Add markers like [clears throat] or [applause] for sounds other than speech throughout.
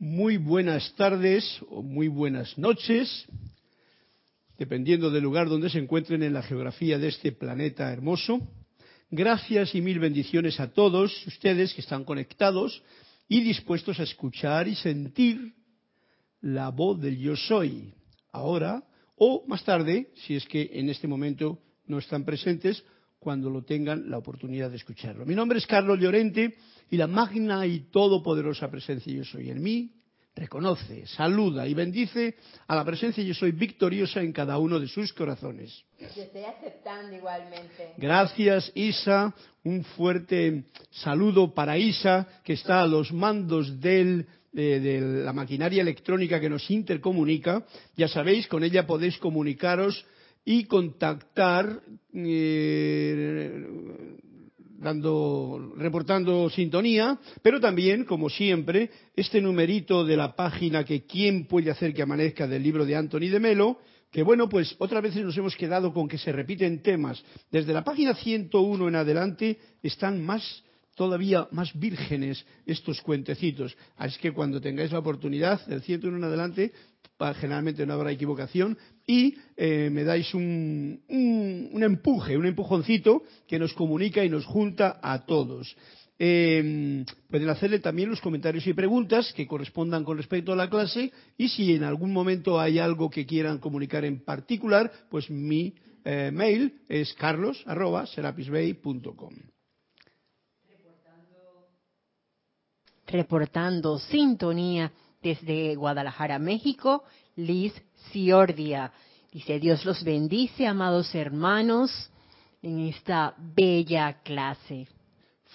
muy buenas tardes o muy buenas noches, dependiendo del lugar donde se encuentren en la geografía de este planeta hermoso. Gracias y mil bendiciones a todos ustedes que están conectados y dispuestos a escuchar y sentir la voz del yo soy, ahora o más tarde, si es que en este momento no están presentes, cuando lo tengan la oportunidad de escucharlo. Mi nombre es Carlos Llorente y la magna y todopoderosa presencia yo soy en mí reconoce, saluda y bendice a la presencia yo soy victoriosa en cada uno de sus corazones. Yo estoy aceptando igualmente. Gracias Isa, un fuerte saludo para Isa que está a los mandos del de, la maquinaria electrónica que nos intercomunica. Ya sabéis, con ella podéis comunicaros y contactar eh, dando, reportando sintonía, pero también, como siempre, este numerito de la página que quién puede hacer que amanezca del libro de Anthony de Melo, que bueno, pues otras veces nos hemos quedado con que se repiten temas. Desde la página 101 en adelante están más todavía más vírgenes estos cuentecitos. Así que cuando tengáis la oportunidad, del 101 en adelante, generalmente no habrá equivocación, y eh, me dais un, un, empuje, un empujoncito que nos comunica y nos junta a todos. Eh, pueden hacerle también los comentarios y preguntas que correspondan con respecto a la clase y si en algún momento hay algo que quieran comunicar en particular, pues mi eh, mail es carlos.serapisbay.com. reportando sintonía desde Guadalajara, México, Liz Ciordia. Dice, Dios los bendice, amados hermanos, en esta bella clase.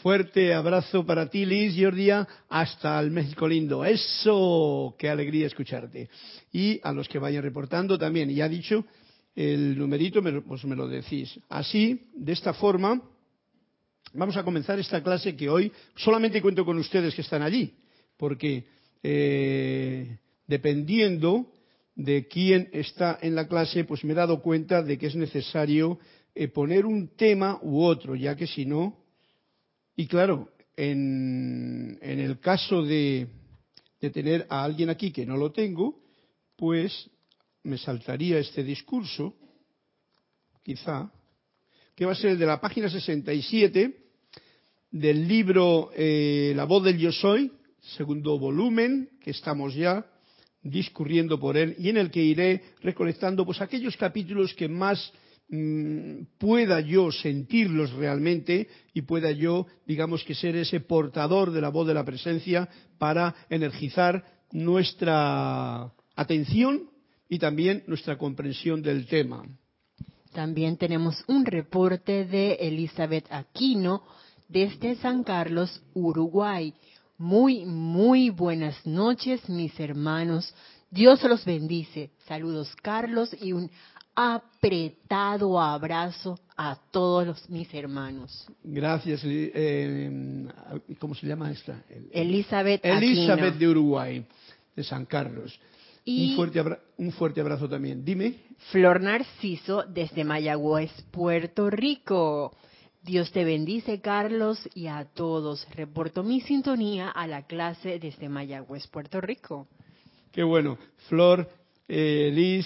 Fuerte abrazo para ti, Liz Ciordia, hasta el México lindo. Eso, qué alegría escucharte. Y a los que vayan reportando también, ya dicho, el numerito pues me lo decís. Así, de esta forma, Vamos a comenzar esta clase que hoy solamente cuento con ustedes que están allí, porque eh, dependiendo de quién está en la clase, pues me he dado cuenta de que es necesario eh, poner un tema u otro, ya que si no, y claro, en, el caso de, de tener a alguien aquí que no lo tengo, pues me saltaría este discurso, quizá, que va a ser el de la página 67, del libro eh, La voz del yo soy, segundo volumen, que estamos ya discurriendo por él y en el que iré recolectando pues aquellos capítulos que más mm, pueda yo sentirlos realmente y pueda yo, digamos que ser ese portador de la voz de la presencia para energizar nuestra atención y también nuestra comprensión del tema. También tenemos un reporte de Elizabeth Aquino desde San Carlos, Uruguay. Muy, muy buenas noches, mis hermanos. Dios los bendice. Saludos, Carlos, y un apretado abrazo a todos mis hermanos. Gracias. Eh, ¿Cómo se llama esta? Elizabeth. Elizabeth de Uruguay, de San Carlos. Y un, fuerte un fuerte abrazo también. Dime. Flor Narciso desde Mayagüez, Puerto Rico. Dios te bendice, Carlos, y a todos. Reporto mi sintonía a la clase desde Mayagüez, Puerto Rico. Qué bueno. Flor, eh, Liz,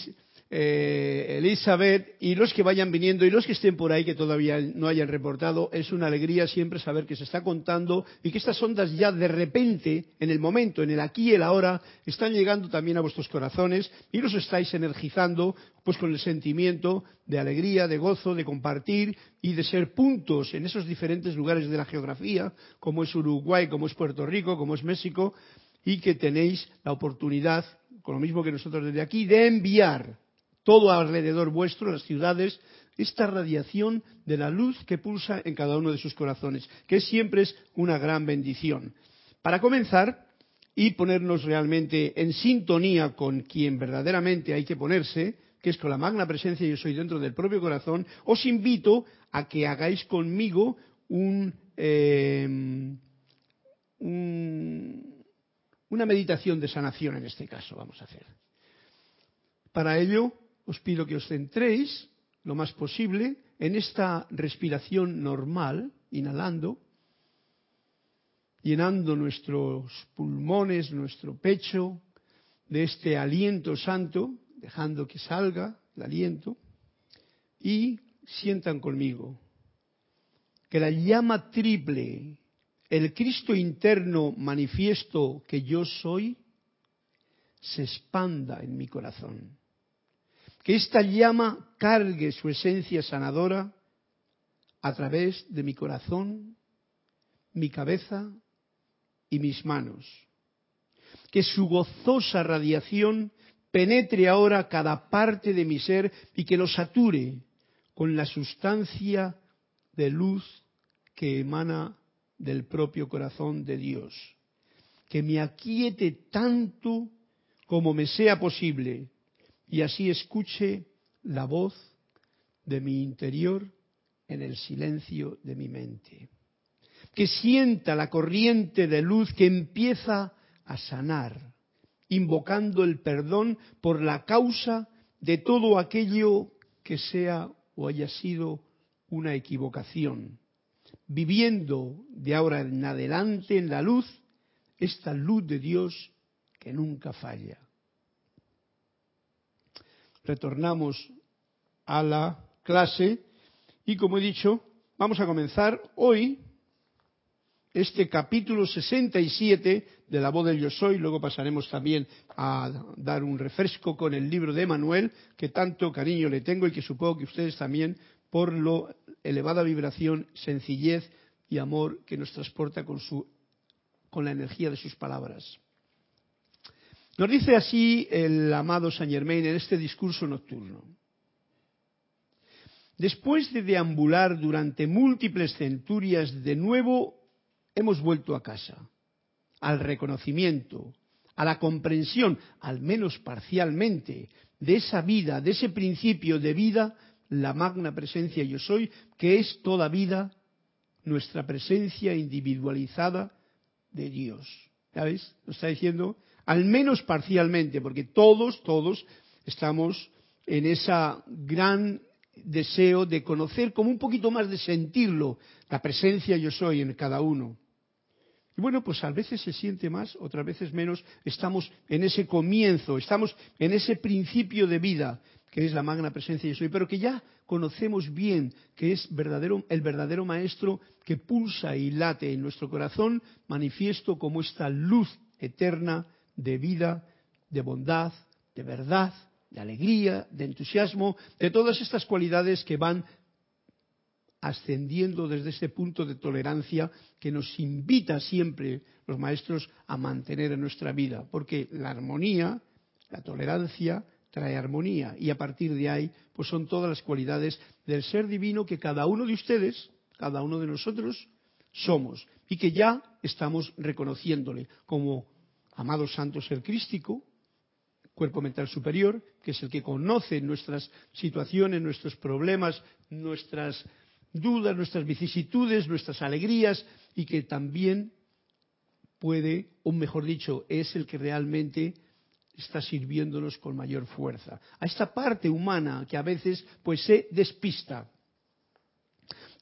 eh, Elizabeth y los que vayan viniendo y los que estén por ahí que todavía no hayan reportado, es una alegría siempre saber que se está contando y que estas ondas ya de repente, en el momento, en el aquí y el ahora, están llegando también a vuestros corazones y los estáis energizando pues con el sentimiento de alegría, de gozo, de compartir y de ser puntos en esos diferentes lugares de la geografía, como es Uruguay, como es Puerto Rico, como es México, y que tenéis la oportunidad, con lo mismo que nosotros desde aquí, de enviar todo alrededor vuestro, las ciudades, esta radiación de la luz que pulsa en cada uno de sus corazones, que siempre es una gran bendición. Para comenzar y ponernos realmente en sintonía con quien verdaderamente hay que ponerse, que es con la magna presencia yo soy dentro del propio corazón, os invito a que hagáis conmigo eh, una meditación de sanación en este caso, vamos a hacer. Para ello, os pido que os centréis lo más posible en esta respiración normal, inhalando, llenando nuestros pulmones, nuestro pecho de este aliento santo, dejando que salga el aliento, y sientan conmigo que la llama triple, el Cristo interno manifiesto que yo soy, se expanda en mi corazón. Que esta llama cargue su esencia sanadora a través de mi corazón, mi cabeza y mis manos. Que su gozosa radiación penetre ahora cada parte de mi ser y que lo sature con la sustancia de luz que emana del propio corazón de Dios. Que me aquiete tanto como me sea posible y así escuche la voz de mi interior en el silencio de mi mente. Que sienta la corriente de luz que empieza a sanar, invocando el perdón por la causa de todo aquello que sea o haya sido una equivocación, viviendo de ahora en adelante en la luz, esta luz de Dios que nunca falla. Retornamos a la clase y como he dicho, vamos a comenzar hoy este capítulo 67 de la voz del yo soy, luego pasaremos también a dar un refresco con el libro de Manuel, que tanto cariño le tengo y que supongo que ustedes también por lo elevada vibración, sencillez y amor que nos transporta con, su, con la energía de sus palabras. Nos dice así el amado Saint Germain en este discurso nocturno. Después de deambular durante múltiples centurias, de nuevo hemos vuelto a casa, al reconocimiento, a la comprensión, al menos parcialmente, de esa vida, de ese principio de vida la magna presencia yo soy, que es toda vida nuestra presencia individualizada de Dios. ¿Sabes? Lo está diciendo al menos parcialmente, porque todos, todos estamos en ese gran deseo de conocer, como un poquito más de sentirlo, la presencia yo soy en cada uno. Y bueno, pues a veces se siente más, otras veces menos. Estamos en ese comienzo, estamos en ese principio de vida, que es la magna presencia yo soy, pero que ya conocemos bien que es verdadero, el verdadero maestro que pulsa y late en nuestro corazón, manifiesto como esta luz eterna de vida, de bondad, de verdad, de alegría, de entusiasmo, de todas estas cualidades que van ascendiendo desde ese punto de tolerancia que nos invita siempre los maestros a mantener en nuestra vida, porque la armonía, la tolerancia, trae armonía y a partir de ahí pues son todas las cualidades del ser divino que cada uno de ustedes, cada uno de nosotros somos y que ya estamos reconociéndole como amado santo ser crístico, cuerpo mental superior, que es el que conoce nuestras situaciones, nuestros problemas, nuestras dudas, nuestras vicisitudes, nuestras alegrías y que también puede, o mejor dicho, es el que realmente está sirviéndonos con mayor fuerza. A esta parte humana que a veces pues se despista.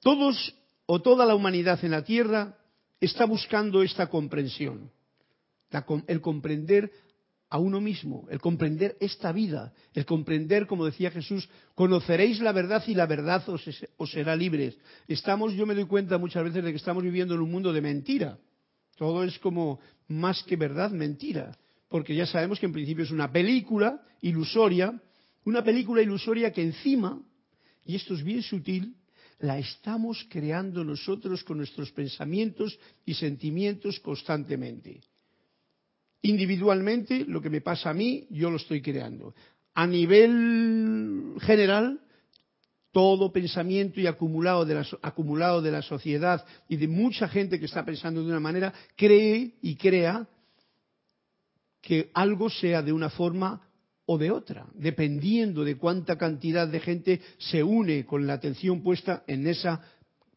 Todos o toda la humanidad en la Tierra está buscando esta comprensión, el comprender a uno mismo, el comprender esta vida, el comprender, como decía Jesús, conoceréis la verdad y la verdad os, será libre. Estamos, yo me doy cuenta muchas veces de que estamos viviendo en un mundo de mentira. Todo es como más que verdad, mentira porque ya sabemos que en principio es una película ilusoria, una película ilusoria que encima, y esto es bien sutil, la estamos creando nosotros con nuestros pensamientos y sentimientos constantemente. Individualmente, lo que me pasa a mí, yo lo estoy creando. A nivel general, todo pensamiento y acumulado de, la, acumulado de la sociedad y de mucha gente que está pensando de una manera, cree y crea que algo sea de una forma o de otra, dependiendo de cuánta cantidad de gente se une con la atención puesta en esa,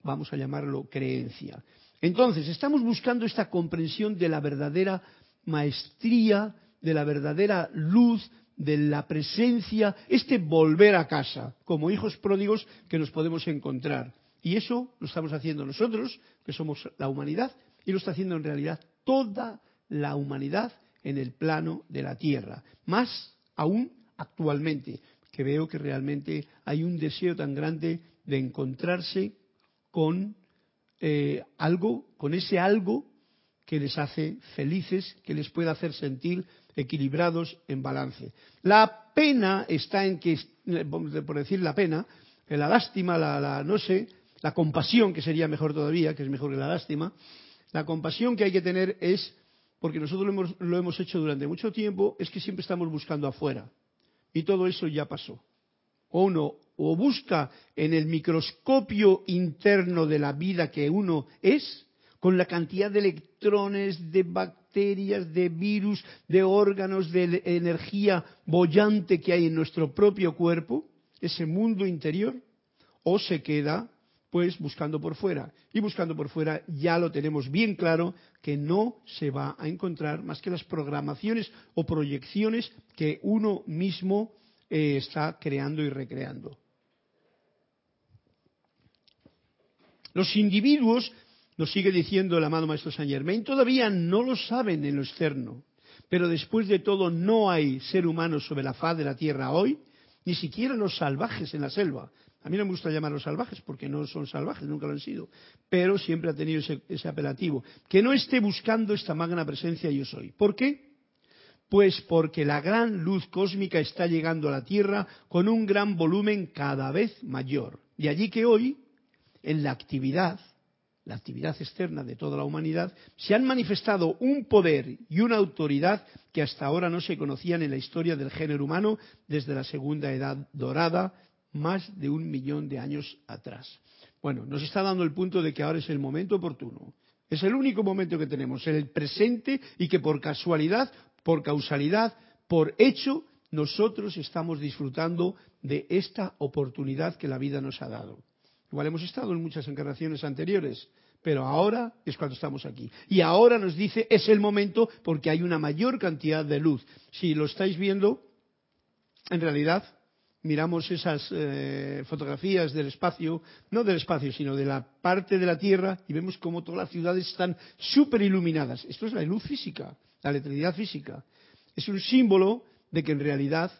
vamos a llamarlo, creencia. Entonces, estamos buscando esta comprensión de la verdadera maestría, de la verdadera luz, de la presencia, este volver a casa, como hijos pródigos que nos podemos encontrar. Y eso lo estamos haciendo nosotros, que somos la humanidad, y lo está haciendo en realidad toda la humanidad en el plano de la Tierra. Más aún actualmente, que veo que realmente hay un deseo tan grande de encontrarse con eh, algo, con ese algo que les hace felices, que les puede hacer sentir equilibrados en balance. La pena está en que, por decir la pena, la lástima, la, no sé, la compasión, que sería mejor todavía, que es mejor que la lástima, la compasión que hay que tener es, porque nosotros lo hemos, lo hemos hecho durante mucho tiempo, es que siempre estamos buscando afuera. Y todo eso ya pasó. O uno o busca en el microscopio interno de la vida que uno es, con la cantidad de electrones, de bacterias, de virus, de órganos, de energía bollante que hay en nuestro propio cuerpo, ese mundo interior, o se queda pues buscando por fuera. Y buscando por fuera ya lo tenemos bien claro que no se va a encontrar más que las programaciones o proyecciones que uno mismo eh, está creando y recreando. Los individuos, nos sigue diciendo el amado Maestro Saint Germain, todavía no lo saben en lo externo. Pero después de todo no hay ser humano sobre la faz de la tierra hoy, ni siquiera los salvajes en la selva. A mí no me gusta llamarlos salvajes porque no son salvajes, nunca lo han sido, pero siempre ha tenido ese, ese apelativo. Que no esté buscando esta magna presencia yo soy. ¿Por qué? Pues porque la gran luz cósmica está llegando a la Tierra con un gran volumen cada vez mayor. De allí que hoy, en la actividad, la actividad externa de toda la humanidad, se han manifestado un poder y una autoridad que hasta ahora no se conocían en la historia del género humano desde la segunda edad dorada, más de un millón de años atrás. Bueno, nos está dando el punto de que ahora es el momento oportuno. Es el único momento que tenemos, el presente, y que por casualidad por causalidad, por hecho, nosotros estamos disfrutando de esta oportunidad que la vida nos ha dado. Igual hemos estado en muchas encarnaciones anteriores, pero ahora es cuando estamos aquí. Y ahora nos dice es el momento porque hay una mayor cantidad de luz. Si lo estáis viendo, en realidad miramos esas eh, fotografías del espacio, no del espacio, sino de la parte de la Tierra, y vemos cómo todas las ciudades están súper iluminadas. Esto es la luz física la electricidad física. Es un símbolo de que en realidad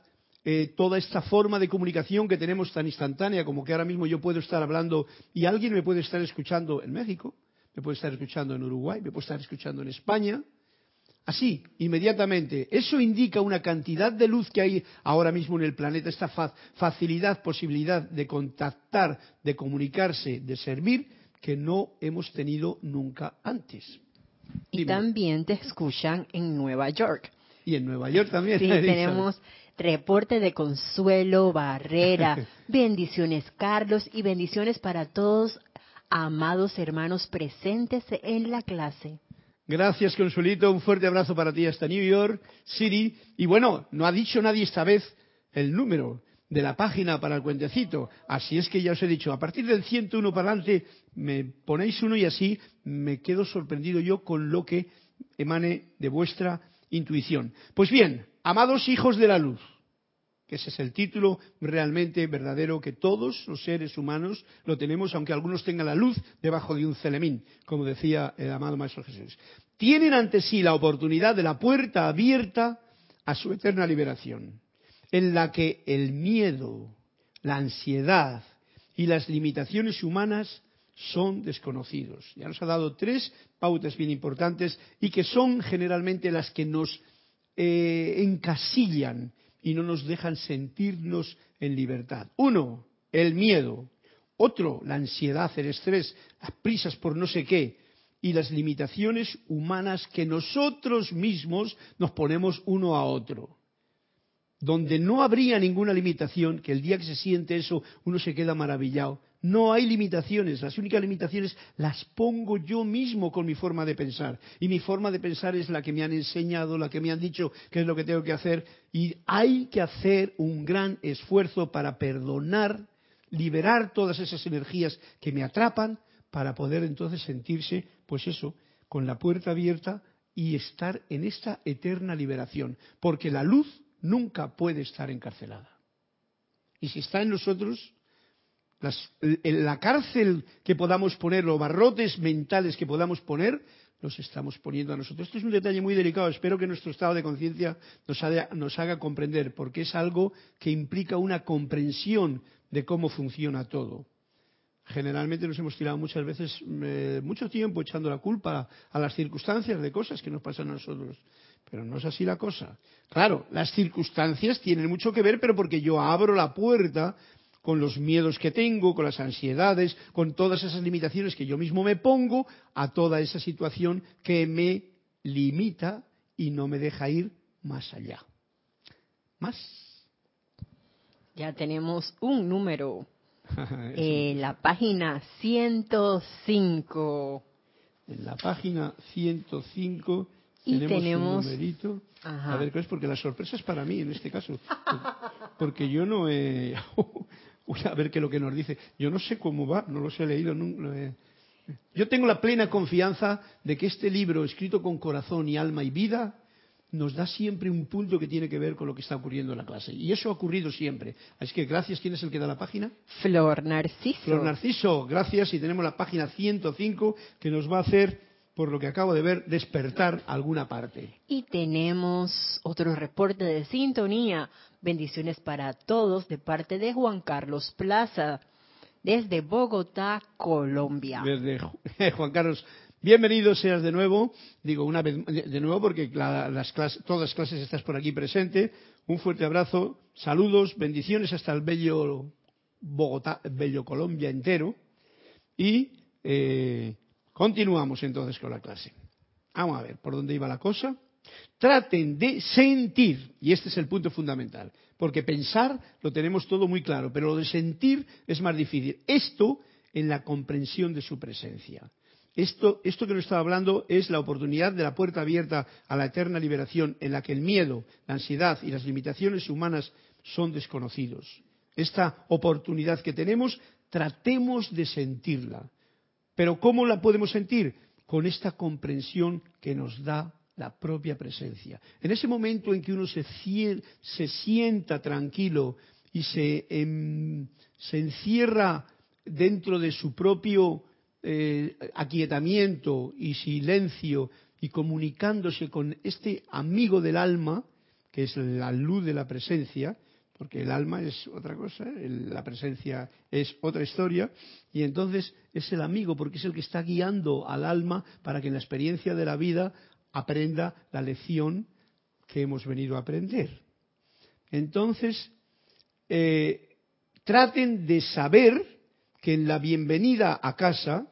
eh, toda esta forma de comunicación que tenemos tan instantánea como que ahora mismo yo puedo estar hablando y alguien me puede estar escuchando en México, me puede estar escuchando en Uruguay, me puede estar escuchando en España, así, inmediatamente. Eso indica una cantidad de luz que hay ahora mismo en el planeta, esta facilidad, posibilidad de contactar, de comunicarse, de servir, que no hemos tenido nunca antes. Y también te escuchan en Nueva York. Y en Nueva York también. Sí, [laughs] tenemos reporte de Consuelo Barrera. [laughs] bendiciones, Carlos, y bendiciones para todos, amados hermanos presentes en la clase. Gracias, Consuelito. Un fuerte abrazo para ti hasta New York City. Y bueno, no ha dicho nadie esta vez el número de la página para el cuentecito. Así es que ya os he dicho, a partir del 101 para adelante me ponéis uno y así me quedo sorprendido yo con lo que emane de vuestra intuición. Pues bien, amados hijos de la luz, que ese es el título realmente verdadero que todos los seres humanos lo tenemos, aunque algunos tengan la luz debajo de un celemín, como decía el amado Maestro Jesús. Tienen ante sí la oportunidad de la puerta abierta a su eterna liberación en la que el miedo, la ansiedad y las limitaciones humanas son desconocidos. Ya nos ha dado tres pautas bien importantes y que son generalmente las que nos eh, encasillan y no nos dejan sentirnos en libertad. Uno, el miedo. Otro, la ansiedad, el estrés, las prisas por no sé qué y las limitaciones humanas que nosotros mismos nos ponemos uno a otro donde no habría ninguna limitación, que el día que se siente eso uno se queda maravillado. No hay limitaciones, las únicas limitaciones las pongo yo mismo con mi forma de pensar. Y mi forma de pensar es la que me han enseñado, la que me han dicho que es lo que tengo que hacer. Y hay que hacer un gran esfuerzo para perdonar, liberar todas esas energías que me atrapan, para poder entonces sentirse, pues eso, con la puerta abierta y estar en esta eterna liberación. Porque la luz nunca puede estar encarcelada. Y si está en nosotros, en la cárcel que podamos poner, los barrotes mentales que podamos poner, los estamos poniendo a nosotros. Esto es un detalle muy delicado. Espero que nuestro estado de conciencia nos, nos, haga comprender, porque es algo que implica una comprensión de cómo funciona todo. Generalmente nos hemos tirado muchas veces eh, mucho tiempo echando la culpa a las circunstancias de cosas que nos pasan a nosotros. Pero no es así la cosa. Claro, las circunstancias tienen mucho que ver, pero porque yo abro la puerta con los miedos que tengo, con las ansiedades, con todas esas limitaciones que yo mismo me pongo a toda esa situación que me limita y no me deja ir más allá. ¿Más? Ya tenemos un número. [laughs] eh, la página 105. En la página 105 y tenemos, un numerito. A ver, ¿qué es? Porque la sorpresa es para mí en este caso. Porque yo no he... [laughs] a ver qué es lo que nos dice. Yo no sé cómo va, no los he leído. Yo tengo la plena confianza de que este libro, escrito con corazón y alma y vida, nos da siempre un punto que tiene que ver con lo que está ocurriendo en la clase. Y eso ha ocurrido siempre. Así que gracias. ¿Quién es el que da la página? Flor Narciso. Flor Narciso, gracias. Y tenemos la página 105 que nos va a hacer por lo que acabo de ver, despertar alguna parte. Y tenemos otro reporte de sintonía. Bendiciones para todos de parte de Juan Carlos Plaza, desde Bogotá, Colombia. Desde [laughs] Juan Carlos, bienvenido seas de nuevo. Digo una vez de nuevo porque las clases, todas las clases estás por aquí presente. Un fuerte abrazo, saludos, bendiciones hasta el bello Bogotá, bello Colombia entero. Y eh, Continuamos entonces con la clase. Vamos a ver por dónde iba la cosa. Traten de sentir, y este es el punto fundamental, porque pensar lo tenemos todo muy claro, pero lo de sentir es más difícil. Esto en la comprensión de su presencia. Esto, esto que nos está hablando es la oportunidad de la puerta abierta a la eterna liberación en la que el miedo, la ansiedad y las limitaciones humanas son desconocidos. Esta oportunidad que tenemos, tratemos de sentirla pero ¿cómo la podemos sentir? Con esta comprensión que nos da la propia presencia. En ese momento en que uno se, sienta tranquilo y em, se, encierra dentro de su propio eh, aquietamiento y silencio y comunicándose con este amigo del alma, que es la luz de la presencia, porque el alma es otra cosa, la presencia es otra historia, y entonces es el amigo, porque es el que está guiando al alma para que en la experiencia de la vida aprenda la lección que hemos venido a aprender. Entonces, eh, traten de saber que en la bienvenida a casa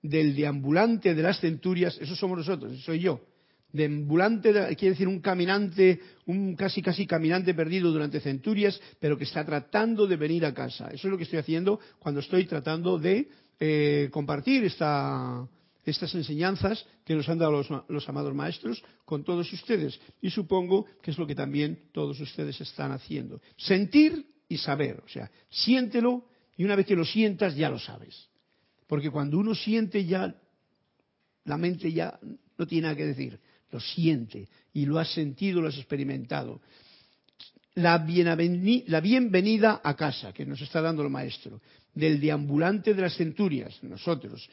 del deambulante de las centurias, eso somos nosotros, soy yo, de ambulante, quiere decir un caminante, un casi casi caminante perdido durante centurias, pero que está tratando de venir a casa. Eso es lo que estoy haciendo cuando estoy tratando de eh, compartir estas enseñanzas que nos han dado los, los, amados maestros con todos ustedes. Y supongo que es lo que también todos ustedes están haciendo. Sentir y saber. O sea, siéntelo y una vez que lo sientas ya lo sabes. Porque cuando uno siente ya, la mente ya no tiene nada que decir lo siente y lo has sentido, lo has experimentado. La, bienvenida a casa que nos está dando el maestro, del deambulante de las centurias, nosotros,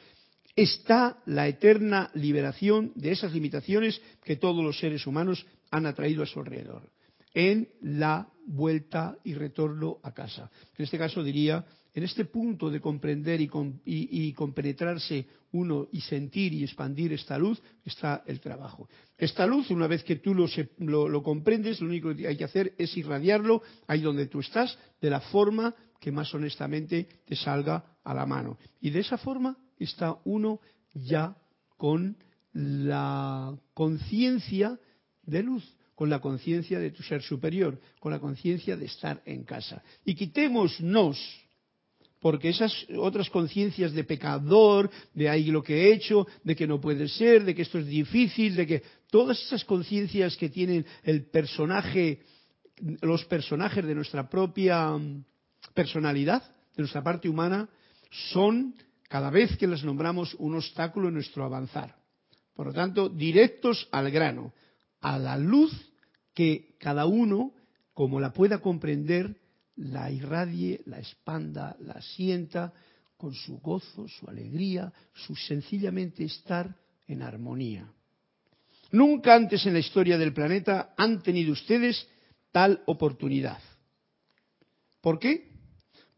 está la eterna liberación de esas limitaciones que todos los seres humanos han atraído a su alrededor, en la vuelta y retorno a casa. En este caso diría en este punto de comprender y, compenetrarse uno y sentir y expandir esta luz está el trabajo. Esta luz, una vez que tú lo, comprendes, lo único que hay que hacer es irradiarlo ahí donde tú estás, de la forma que más honestamente te salga a la mano. Y de esa forma está uno ya con la conciencia de luz, con la conciencia de tu ser superior, con la conciencia de estar en casa. Y quitémonos porque esas otras conciencias de pecador, de ahí lo que he hecho, de que no puede ser, de que esto es difícil, de que todas esas conciencias que tienen el personaje, los personajes de nuestra propia mm, personalidad, de nuestra parte humana, son cada vez que las nombramos un obstáculo en nuestro avanzar. Por lo tanto, directos al grano, a la luz que cada uno, como la pueda comprender, la irradie, la expanda, la sienta con su gozo, su alegría, su sencillamente estar en armonía. Nunca antes en la historia del planeta han tenido ustedes tal oportunidad. ¿Por qué?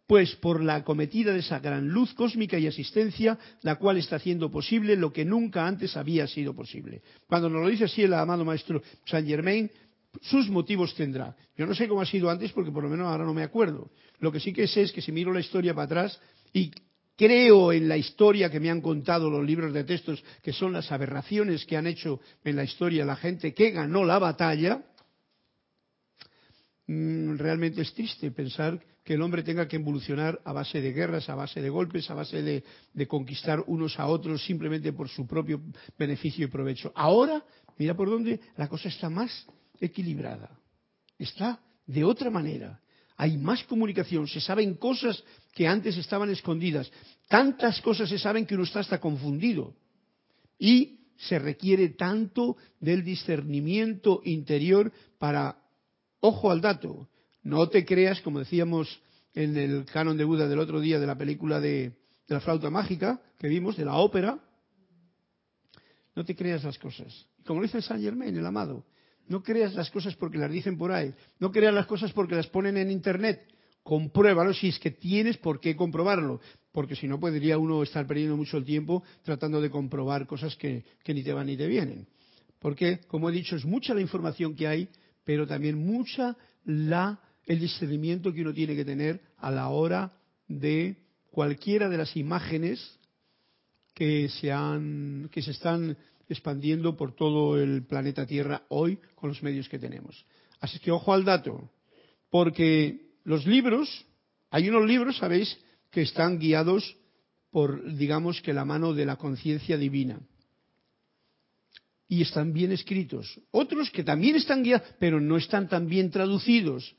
Pues por la acometida de esa gran luz cósmica y asistencia, la cual está haciendo posible lo que nunca antes había sido posible. Cuando nos lo dice así el amado maestro Saint Germain, sus motivos tendrá. Yo no sé cómo ha sido antes porque por lo menos ahora no me acuerdo. Lo que sí que sé es que si miro la historia para atrás y creo en la historia que me han contado los libros de textos, que son las aberraciones que han hecho en la historia la gente que ganó la batalla, mm, realmente es triste pensar que el hombre tenga que evolucionar a base de guerras, a base de golpes, a base de, de, conquistar unos a otros simplemente por su propio beneficio y provecho. Ahora, mira por dónde la cosa está más equilibrada. Está de otra manera. Hay más comunicación, se saben cosas que antes estaban escondidas. Tantas cosas se saben que uno está hasta confundido. Y se requiere tanto del discernimiento interior para, ojo al dato, no te creas, como decíamos en el canon de Buda del otro día de la película de, la flauta mágica que vimos, de la ópera, no te creas las cosas. Como dice Saint Germain, el amado, no creas las cosas porque las dicen por ahí. No creas las cosas porque las ponen en Internet. Compruébalo si es que tienes por qué comprobarlo. Porque si no, podría uno estar perdiendo mucho el tiempo tratando de comprobar cosas que, que ni te van ni te vienen. Porque, como he dicho, es mucha la información que hay, pero también mucha la, el discernimiento que uno tiene que tener a la hora de cualquiera de las imágenes que se, han, que se están expandiendo por todo el planeta Tierra hoy con los medios que tenemos. Así que ojo al dato, porque los libros, hay unos libros, sabéis, que están guiados por, digamos que la mano de la conciencia divina. Y están bien escritos. Otros que también están guiados, pero no están tan bien traducidos.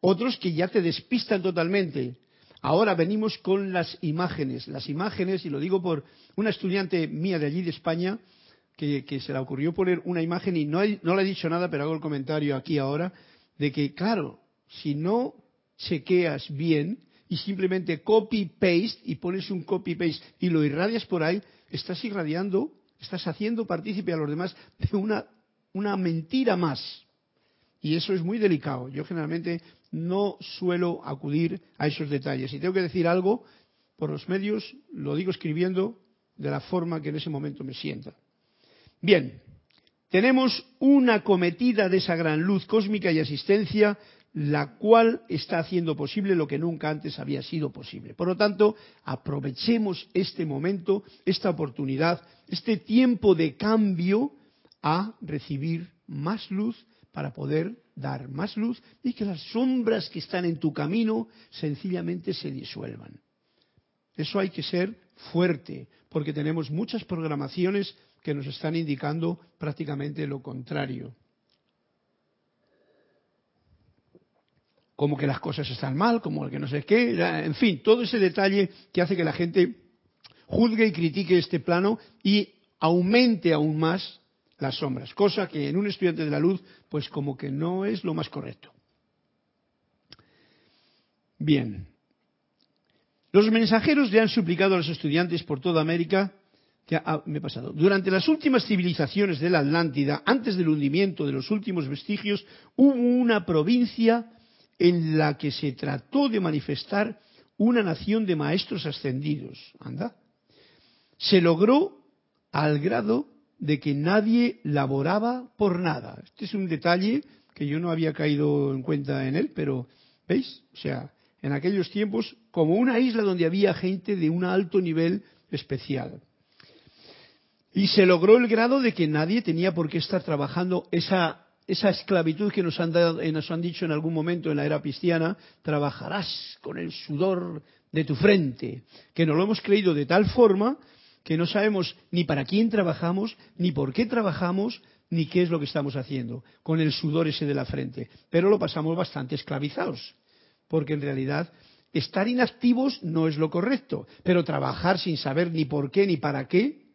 Otros que ya te despistan totalmente. Ahora venimos con las imágenes. Las imágenes, y lo digo por una estudiante mía de allí de España, que, se le ocurrió poner una imagen y no, le he dicho nada, pero hago el comentario aquí ahora, de que, claro, si no chequeas bien y simplemente copy-paste y pones un copy-paste y lo irradias por ahí, estás irradiando, estás haciendo partícipe a los demás de una, una mentira más. Y eso es muy delicado. Yo generalmente no suelo acudir a esos detalles. Si tengo que decir algo por los medios, lo digo escribiendo de la forma que en ese momento me sienta. Bien, tenemos una cometida de esa gran luz cósmica y asistencia, la cual está haciendo posible lo que nunca antes había sido posible. Por lo tanto, aprovechemos este momento, esta oportunidad, este tiempo de cambio a recibir más luz para poder dar más luz y que las sombras que están en tu camino sencillamente se disuelvan. Eso hay que ser fuerte, porque tenemos muchas programaciones que nos están indicando prácticamente lo contrario. Como que las cosas están mal, como que no sé qué, en fin, todo ese detalle que hace que la gente juzgue y critique este plano y aumente aún más las sombras, cosa que en un estudiante de la luz, pues como que no es lo más correcto. Bien. Los mensajeros le han suplicado a los estudiantes por toda América me he pasado. Durante las últimas civilizaciones de la Atlántida, antes del hundimiento de los últimos vestigios, hubo una provincia en la que se trató de manifestar una nación de maestros ascendidos. Anda. Se logró al grado de que nadie laboraba por nada. Este es un detalle que yo no había caído en cuenta en él, pero ¿veis? O sea, en aquellos tiempos como una isla donde había gente de un alto nivel especial. Y se logró el grado de que nadie tenía por qué estar trabajando esa, esa esclavitud que nos han, dado, eh, nos han dicho en algún momento en la era cristiana, trabajarás con el sudor de tu frente, que nos lo hemos creído de tal forma que no sabemos ni para quién trabajamos, ni por qué trabajamos, ni qué es lo que estamos haciendo con el sudor ese de la frente. Pero lo pasamos bastante esclavizados, porque en realidad estar inactivos no es lo correcto, pero trabajar sin saber ni por qué ni para qué,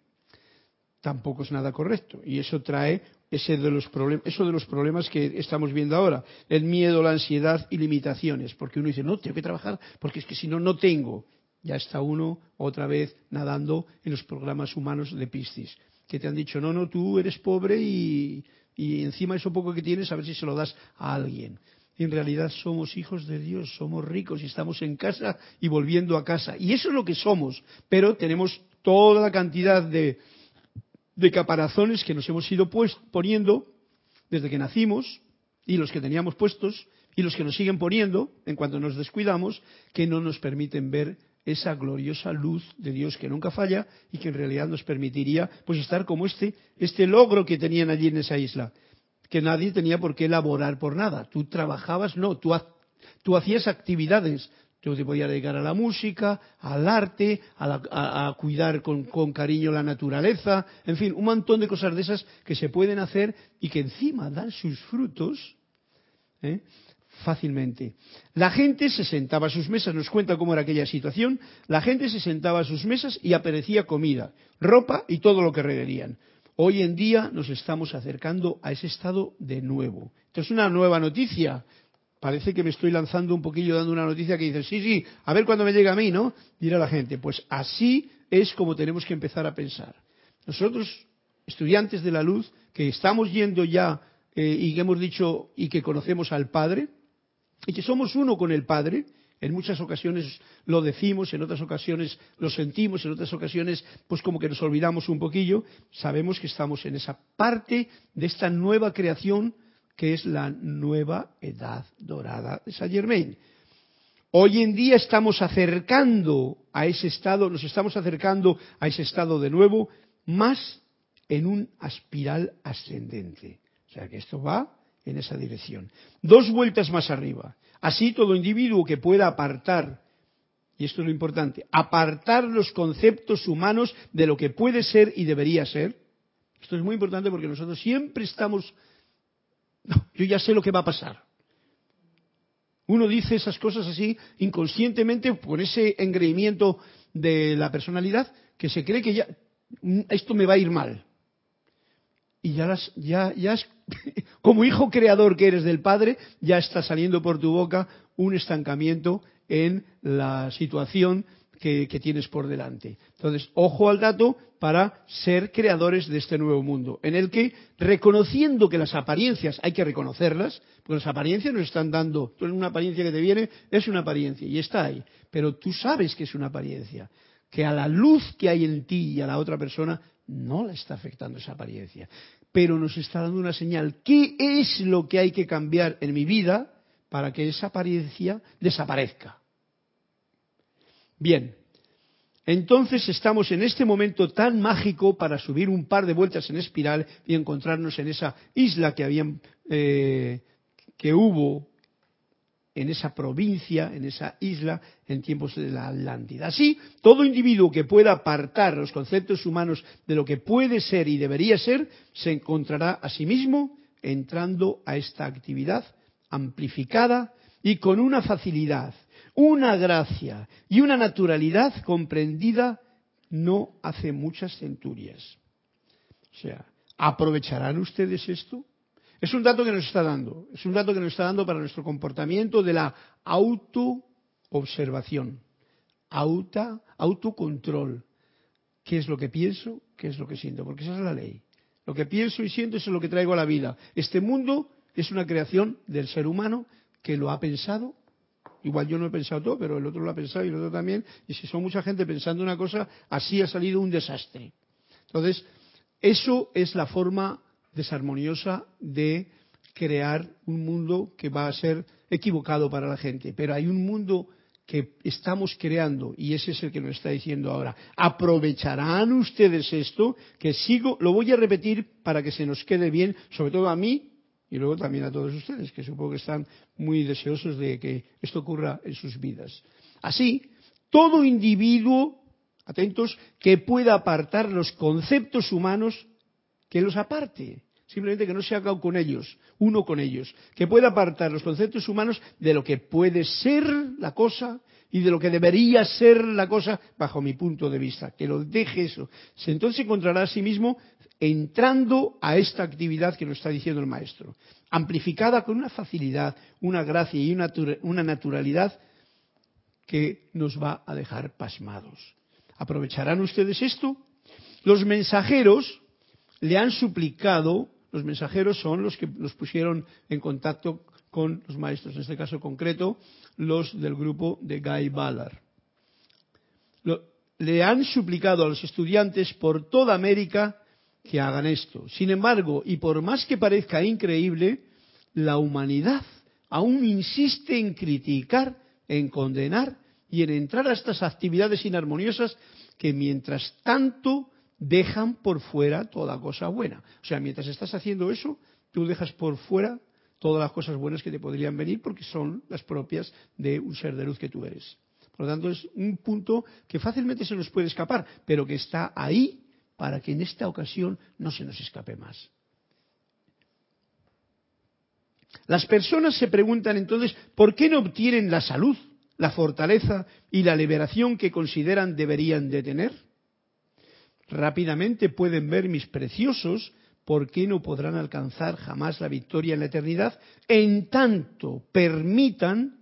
tampoco es nada correcto. Y eso trae ese de los eso de los problemas que estamos viendo ahora. El miedo, la ansiedad y limitaciones. Porque uno dice, no, tengo que trabajar porque es que si no, no tengo. Ya está uno otra vez nadando en los programas humanos de Piscis. que te han dicho, no, no, tú eres pobre y, y encima eso poco que tienes, a ver si se lo das a alguien. En realidad somos hijos de Dios, somos ricos y estamos en casa y volviendo a casa. Y eso es lo que somos, pero tenemos toda la cantidad de, de caparazones que nos hemos ido pues, poniendo desde que nacimos y los que teníamos puestos y los que nos siguen poniendo en cuanto nos descuidamos, que no nos permiten ver esa gloriosa luz de Dios que nunca falla y que en realidad nos permitiría pues estar como este este logro que tenían allí en esa isla que nadie tenía por qué elaborar por nada. Tú trabajabas no tú, tú hacías actividades tú te podías dedicar a la música al arte a, a cuidar con, con, cariño la naturaleza en fin un montón de cosas de esas que se pueden hacer y que encima dan sus frutos ¿eh? fácilmente. La gente se sentaba a sus mesas, nos cuenta cómo era aquella situación, la gente se sentaba a sus mesas y aparecía comida, ropa y todo lo que requerían. Hoy en día nos estamos acercando a ese estado de nuevo. Esto es una nueva noticia. Parece que me estoy lanzando un poquillo dando una noticia que dice, sí, sí, a ver cuándo me llega a mí, ¿no? Dirá la gente. Pues así es como tenemos que empezar a pensar. Nosotros, estudiantes de la luz, que estamos yendo ya eh, y que hemos dicho y que conocemos al Padre, y que somos uno con el Padre. En muchas ocasiones lo decimos, en otras ocasiones lo sentimos, en otras ocasiones pues como que nos olvidamos un poquillo. Sabemos que estamos en esa parte de esta nueva creación que es la nueva edad dorada de Saint Germain. Hoy en día estamos acercando a ese estado, nos estamos acercando a ese estado de nuevo, más en un espiral ascendente. O sea que esto va en esa dirección. Dos vueltas más arriba. Así todo individuo que pueda apartar, y esto es lo importante, apartar los conceptos humanos de lo que puede ser y debería ser. Esto es muy importante porque nosotros siempre estamos, no, yo ya sé lo que va a pasar. Uno dice esas cosas así inconscientemente por ese engreimiento de la personalidad que se cree que ya esto me va a ir mal y ya, las, ya, ya [laughs] como hijo creador que eres del Padre, ya está saliendo por tu boca un estancamiento en la situación que, tienes por delante. Entonces, ojo al dato para ser creadores de este nuevo mundo, en el que, reconociendo que las apariencias hay que reconocerlas, porque las apariencias nos están dando, una apariencia que te viene es una apariencia y está ahí, pero tú sabes que es una apariencia, que a la luz que hay en ti y a la otra persona no la está afectando esa apariencia, pero nos está dando una señal. ¿Qué es lo que hay que cambiar en mi vida para que esa apariencia desaparezca? Bien, entonces estamos en este momento tan mágico para subir un par de vueltas en espiral y encontrarnos en esa isla que habían eh, que hubo en esa provincia, en esa isla, en tiempos de la Atlántida. Así, todo individuo que pueda apartar los conceptos humanos de lo que puede ser y debería ser, se encontrará a sí mismo entrando a esta actividad amplificada y con una facilidad, una gracia y una naturalidad comprendida no hace muchas centurias. O sea, ¿aprovecharán ustedes esto? Es un dato que nos está dando, es un dato que nos está dando para nuestro comportamiento de la autoobservación, auto, autocontrol. ¿Qué es lo que pienso? ¿Qué es lo que siento? Porque esa es la ley. Lo que pienso y siento es lo que traigo a la vida. Este mundo es una creación del ser humano que lo ha pensado. Igual yo no he pensado todo, pero el otro lo ha pensado y el otro también. Y si son mucha gente pensando una cosa, así ha salido un desastre. Entonces, eso es la forma desarmoniosa de crear un mundo que va a ser equivocado para la gente. Pero hay un mundo que estamos creando y ese es el que nos está diciendo ahora. ¿Aprovecharán ustedes esto? Que sigo, lo voy a repetir para que se nos quede bien, sobre todo a mí y luego también a todos ustedes, que supongo que están muy deseosos de que esto ocurra en sus vidas. Así, todo individuo, atentos, que pueda apartar los conceptos humanos que los aparte, simplemente que no se haga con ellos, uno con ellos, que pueda apartar los conceptos humanos de lo que puede ser la cosa y de lo que debería ser la cosa bajo mi punto de vista, que lo deje eso. Entonces encontrará a sí mismo entrando a esta actividad que nos está diciendo el maestro, amplificada con una facilidad, una gracia y una, una naturalidad que nos va a dejar pasmados. ¿Aprovecharán ustedes esto? Los mensajeros le han suplicado, los mensajeros son los que los pusieron en contacto con los maestros, en este caso concreto, los del grupo de Guy Ballard. le han suplicado a los estudiantes por toda América que hagan esto. Sin embargo, y por más que parezca increíble, la humanidad aún insiste en criticar, en condenar y en entrar a estas actividades inarmoniosas que mientras tanto dejan por fuera toda cosa buena. O sea, mientras estás haciendo eso, tú dejas por fuera todas las cosas buenas que te podrían venir porque son las propias de un ser de luz que tú eres. Por lo tanto, es un punto que fácilmente se nos puede escapar, pero que está ahí para que en esta ocasión no se nos escape más. Las personas se preguntan entonces, ¿por qué no obtienen la salud, la fortaleza y la liberación que consideran deberían de tener? Rápidamente pueden ver mis preciosos, ¿por qué no podrán alcanzar jamás la victoria en la eternidad? En tanto permitan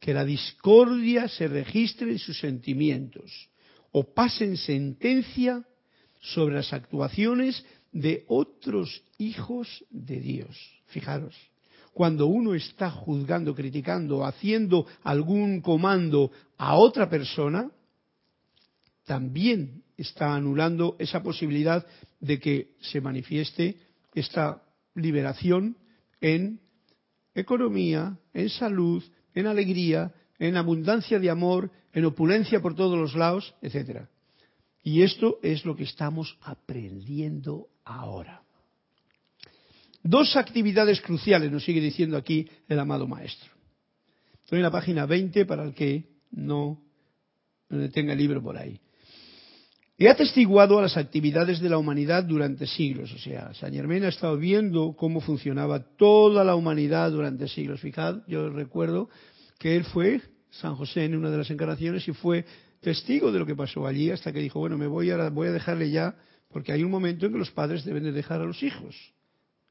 que la discordia se registre en sus sentimientos o pasen sentencia sobre las actuaciones de otros hijos de Dios. Fijaros, cuando uno está juzgando, criticando, haciendo algún comando a otra persona, también está anulando esa posibilidad de que se manifieste esta liberación en economía, en salud, en alegría, en abundancia de amor, en opulencia por todos los lados, etcétera. Y esto es lo que estamos aprendiendo ahora. Dos actividades cruciales nos sigue diciendo aquí el amado maestro. Estoy en la página 20 para el que no tenga el libro por ahí. He atestiguado a las actividades de la humanidad durante siglos. O sea, San Germain ha estado viendo cómo funcionaba toda la humanidad durante siglos. Fijad, yo recuerdo que él fue, San José, en una de las encarnaciones y fue testigo de lo que pasó allí hasta que dijo, bueno, me voy a, voy a dejarle ya, porque hay un momento en que los padres deben de dejar a los hijos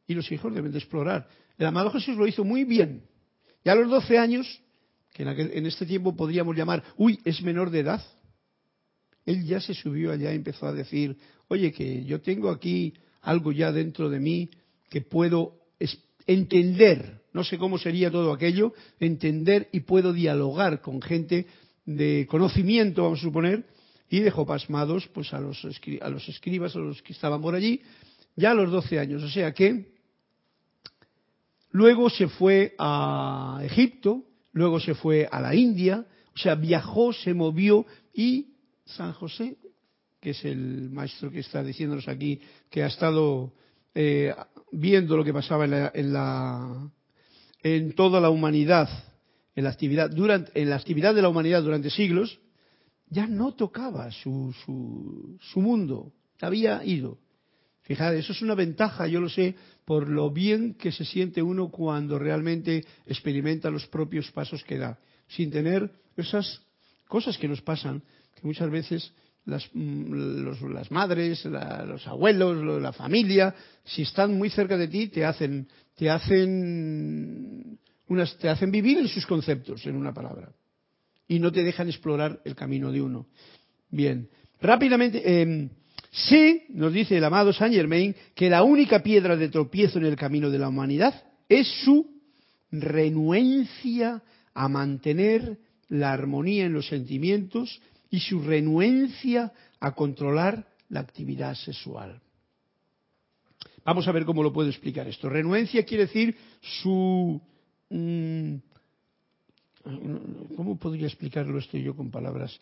y los hijos deben de explorar. El amado Jesús lo hizo muy bien. Ya a los 12 años, que en, este tiempo podríamos llamar, uy, es menor de edad, él ya se subió allá y empezó a decir, oye, que yo tengo aquí algo ya dentro de mí que puedo entender, no sé cómo sería todo aquello, entender y puedo dialogar con gente de conocimiento, vamos a suponer, y dejó pasmados pues a los, a los escribas, a los que estaban por allí, ya a los 12 años. O sea que luego se fue a Egipto, luego se fue a la India, o sea, viajó, se movió y San José, que es el maestro que está diciéndonos aquí, que ha estado eh, viendo lo que pasaba en, la, en toda la humanidad en la actividad, durante, en la actividad de la humanidad durante siglos, ya no tocaba su, su, su mundo, había ido. Fijad, eso es una ventaja, yo lo sé, por lo bien que se siente uno cuando realmente experimenta los propios pasos que da, sin tener esas cosas que nos pasan, muchas veces las, mm, las madres, los abuelos, la familia, si están muy cerca de ti, te hacen, te hacen te hacen vivir en sus conceptos, en una palabra, y no te dejan explorar el camino de uno. Bien, rápidamente, eh, sé, nos dice el amado Saint Germain, que la única piedra de tropiezo en el camino de la humanidad es su renuencia a mantener la armonía en los sentimientos y su renuencia a controlar la actividad sexual. Vamos a ver cómo lo puedo explicar esto. Renuencia quiere decir su Mm, ¿Cómo podría explicarlo esto yo con palabras?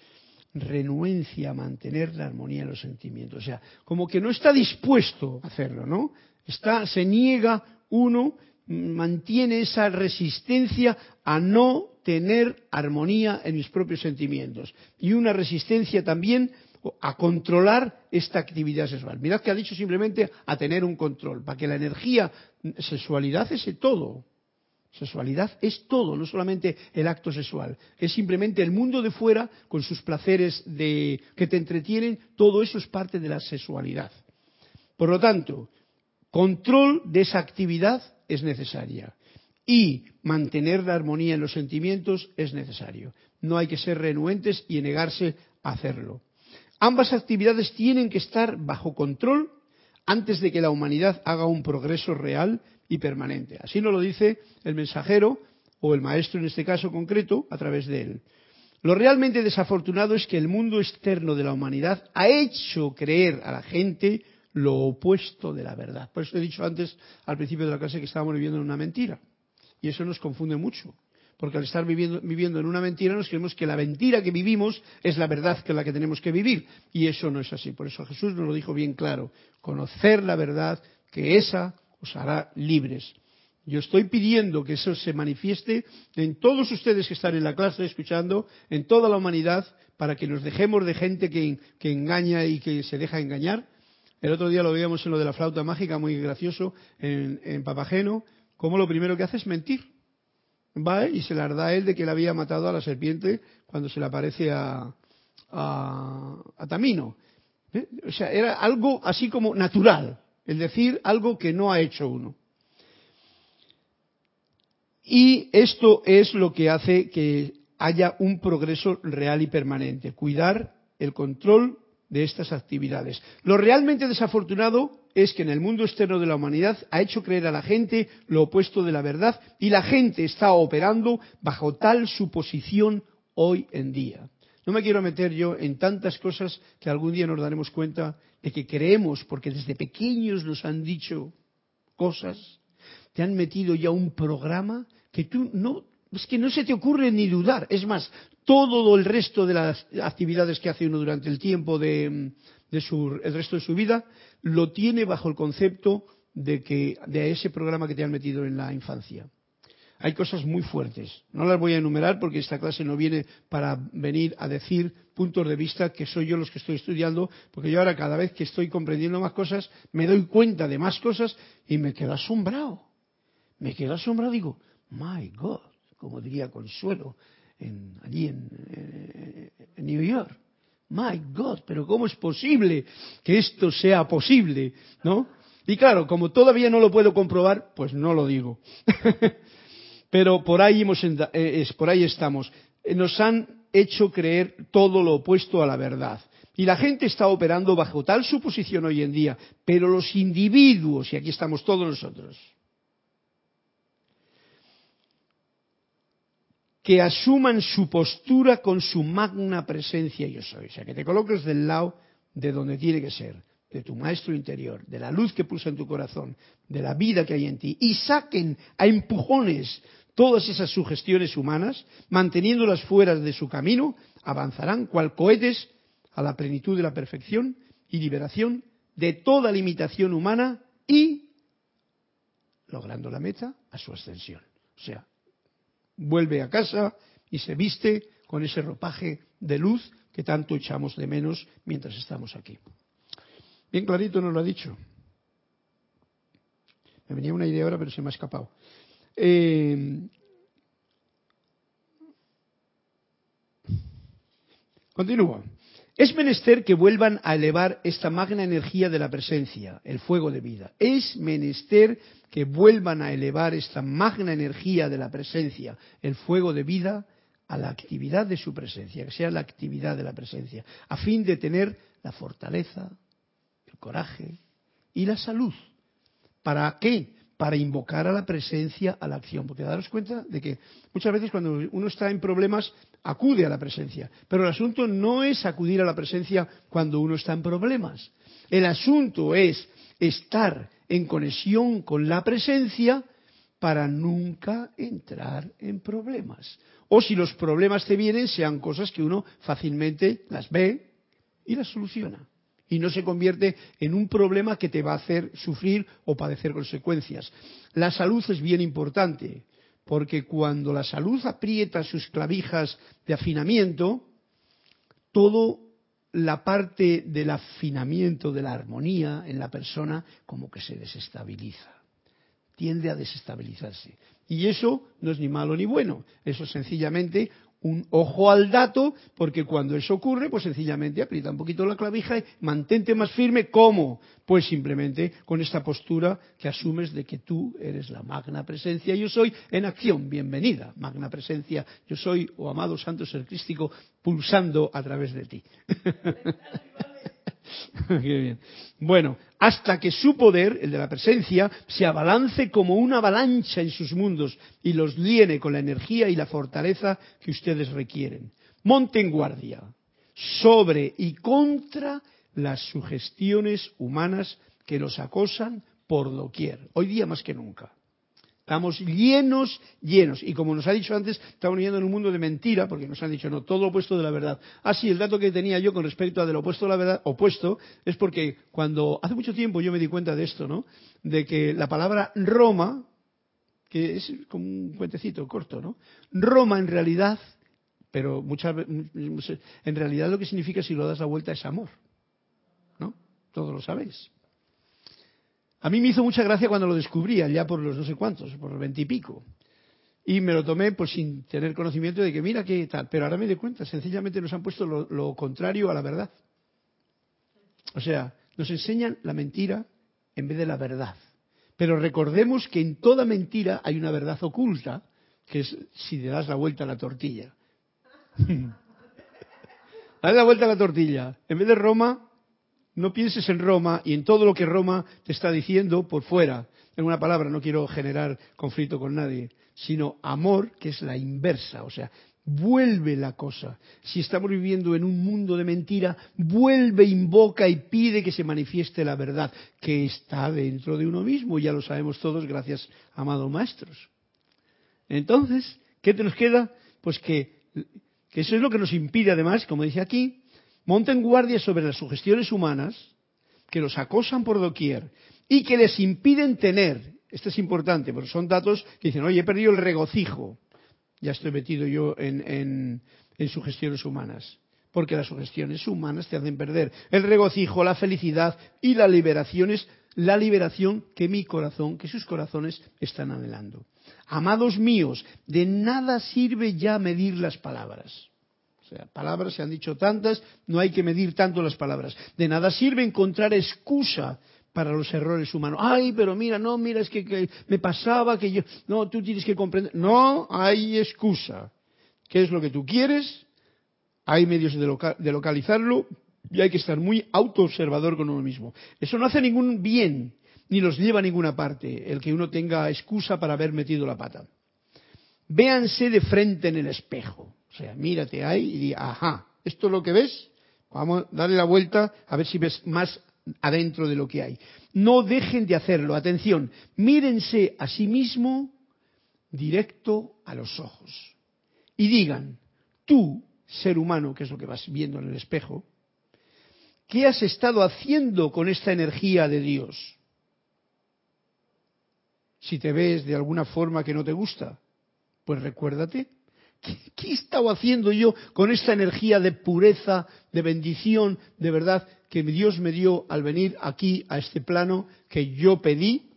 Renuencia a mantener la armonía en los sentimientos. O sea, como que no está dispuesto a hacerlo, ¿no? Está, se niega uno, mantiene esa resistencia a no tener armonía en mis propios sentimientos. Y una resistencia también a controlar esta actividad sexual. Mirad que ha dicho simplemente a tener un control, para que la energía, sexualidad, ese todo, Sexualidad es todo, no solamente el acto sexual. Es simplemente el mundo de fuera con sus placeres de, que te entretienen. Todo eso es parte de la sexualidad. Por lo tanto, control de esa actividad es necesaria. Y mantener la armonía en los sentimientos es necesario. No hay que ser renuentes y negarse a hacerlo. Ambas actividades tienen que estar bajo control antes de que la humanidad haga un progreso real y permanente. Así nos lo dice el mensajero o el maestro en este caso concreto a través de él. Lo realmente desafortunado es que el mundo externo de la humanidad ha hecho creer a la gente lo opuesto de la verdad. Por eso he dicho antes, al principio de la clase, que estábamos viviendo en una mentira. Y eso nos confunde mucho. Porque al estar viviendo, viviendo, en una mentira nos creemos que la mentira que vivimos es la verdad que la que tenemos que vivir. Y eso no es así. Por eso Jesús nos lo dijo bien claro. Conocer la verdad, que esa os hará libres. Yo estoy pidiendo que eso se manifieste en todos ustedes que están en la clase escuchando, en toda la humanidad, para que nos dejemos de gente que, que engaña y que se deja engañar. El otro día lo veíamos en lo de la flauta mágica, muy gracioso, en, en Papageno, cómo lo primero que hace es mentir. Va y se la da él de que él había matado a la serpiente cuando se le aparece a, a, Tamino. ¿Eh? O sea, era algo así como natural, el decir algo que no ha hecho uno. Y esto es lo que hace que haya un progreso real y permanente, cuidar el control de estas actividades. Lo realmente desafortunado es que en el mundo externo de la humanidad ha hecho creer a la gente lo opuesto de la verdad y la gente está operando bajo tal suposición hoy en día. No me quiero meter yo en tantas cosas que algún día nos daremos cuenta de que creemos, porque desde pequeños nos han dicho cosas, te han metido ya un programa que tú no, es que no se te ocurre ni dudar. Es más, todo el resto de las actividades que hace uno durante el tiempo de, su, el resto de su vida, lo tiene bajo el concepto de que, de ese programa que te han metido en la infancia. Hay cosas muy fuertes. No las voy a enumerar porque esta clase no viene para venir a decir puntos de vista que soy yo los que estoy estudiando, porque yo ahora cada vez que estoy comprendiendo más cosas, me doy cuenta de más cosas y me quedo asombrado. Me quedo asombrado, digo, My God, como diría Consuelo allí en, New York. My God, pero ¿cómo es posible que esto sea posible? ¿No? Y claro, como todavía no lo puedo comprobar, pues no lo digo. [laughs] pero por ahí, hemos, eh, por ahí estamos. Eh, nos han hecho creer todo lo opuesto a la verdad. Y la gente está operando bajo tal suposición hoy en día, pero los individuos, y aquí estamos todos nosotros, que asuman su postura con su magna presencia yo soy. O sea, que te coloques del lado de donde tiene que ser, de tu maestro interior, de la luz que pulsa en tu corazón, de la vida que hay en ti, y saquen a empujones todas esas sugestiones humanas, manteniéndolas fuera de su camino, avanzarán cual cohetes a la plenitud de la perfección y liberación de toda limitación humana y logrando la meta a su ascensión. O sea, vuelve a casa y se viste con ese ropaje de luz que tanto echamos de menos mientras estamos aquí. Bien clarito nos lo ha dicho. Me venía una idea ahora, pero se me ha escapado. Eh, continúa. Es menester que vuelvan a elevar esta magna energía de la presencia, el fuego de vida. Es menester que vuelvan a elevar esta magna energía de la presencia, el fuego de vida, a la actividad de su presencia, que sea la actividad de la presencia, a fin de tener la fortaleza, el coraje y la salud. ¿Para qué? Para invocar a la presencia a la acción. Porque daros cuenta de que muchas veces cuando uno está en problemas acude a la presencia. Pero el asunto no es acudir a la presencia cuando uno está en problemas. El asunto es estar en conexión con la presencia para nunca entrar en problemas. O si los problemas te vienen, sean cosas que uno fácilmente las ve y las soluciona. Y no se convierte en un problema que te va a hacer sufrir o padecer consecuencias. La salud es bien importante, porque cuando la salud aprieta sus clavijas de afinamiento, todo la parte del afinamiento, de la armonía en la persona, como que se desestabiliza, tiende a desestabilizarse. Y eso no es ni malo ni bueno, eso es sencillamente un ojo al dato, porque cuando eso ocurre, pues sencillamente aprieta un poquito la clavija y mantente más firme. ¿Cómo? Pues simplemente con esta postura que asumes de que tú eres la magna presencia yo soy en acción. Bienvenida, magna presencia yo soy, o amado santo ser crístico, pulsando a través de ti. [laughs] [laughs] Bueno, hasta que su poder, el de la presencia, se abalance como una avalancha en sus mundos y los llene con la energía y la fortaleza que ustedes requieren. Monten guardia sobre y contra las sugestiones humanas que los acosan por doquier, hoy día más que nunca. Estamos llenos, llenos. Y como nos ha dicho antes, estamos viviendo en un mundo de mentira, porque nos han dicho, no, todo lo opuesto de la verdad. Ah, sí, el dato que tenía yo con respecto a del opuesto de la verdad, opuesto, es porque cuando, hace mucho tiempo yo me di cuenta de esto, ¿no? De que la palabra Roma, que es como un cuentecito corto, ¿no? Roma en realidad, pero muchas en realidad lo que significa si lo das la vuelta es amor. ¿No? Todos lo sabéis. A mí me hizo mucha gracia cuando lo descubrí, ya por los no sé cuántos, por los veintipico. Y, me lo tomé pues sin tener conocimiento de que mira qué tal. Pero ahora me doy cuenta, sencillamente nos han puesto lo, contrario a la verdad. O sea, nos enseñan la mentira en vez de la verdad. Pero recordemos que en toda mentira hay una verdad oculta, que es si le das la vuelta a la tortilla. [laughs] Dale la vuelta a la tortilla. En vez de Roma, no pienses en Roma y en todo lo que Roma te está diciendo por fuera. En una palabra, no quiero generar conflicto con nadie, sino amor, que es la inversa. O sea, vuelve la cosa. Si estamos viviendo en un mundo de mentira, vuelve, invoca y pide que se manifieste la verdad, que está dentro de uno mismo. Ya lo sabemos todos, gracias, amados maestros. Entonces, ¿qué te nos queda? Pues que, que eso es lo que nos impide, además, como dice aquí, monten guardia sobre las sugestiones humanas que los acosan por doquier y que les impiden tener, esto es importante, porque son datos que dicen, oye, he perdido el regocijo, ya estoy metido yo en, sugestiones humanas, porque las sugestiones humanas te hacen perder el regocijo, la felicidad y la liberación es la liberación que mi corazón, que sus corazones están anhelando. Amados míos, de nada sirve ya medir las palabras palabras se han dicho tantas, no hay que medir tanto las palabras. De nada sirve encontrar excusa para los errores humanos. Ay, pero mira, no, mira, es que, me pasaba que yo... No, tú tienes que comprender. No hay excusa. ¿Qué es lo que tú quieres? Hay medios de, de localizarlo y hay que estar muy autoobservador con uno mismo. Eso no hace ningún bien, ni los lleva a ninguna parte, el que uno tenga excusa para haber metido la pata. Véanse de frente en el espejo. O sea, mírate ahí y di, ajá, ¿esto es lo que ves? Vamos a darle la vuelta a ver si ves más adentro de lo que hay. No dejen de hacerlo. Atención, mírense a sí mismo directo a los ojos. Y digan, tú, ser humano, que es lo que vas viendo en el espejo, ¿qué has estado haciendo con esta energía de Dios? Si te ves de alguna forma que no te gusta, pues recuérdate ¿Qué, he estado haciendo yo con esta energía de pureza, de bendición, de verdad, que Dios me dio al venir aquí a este plano que yo pedí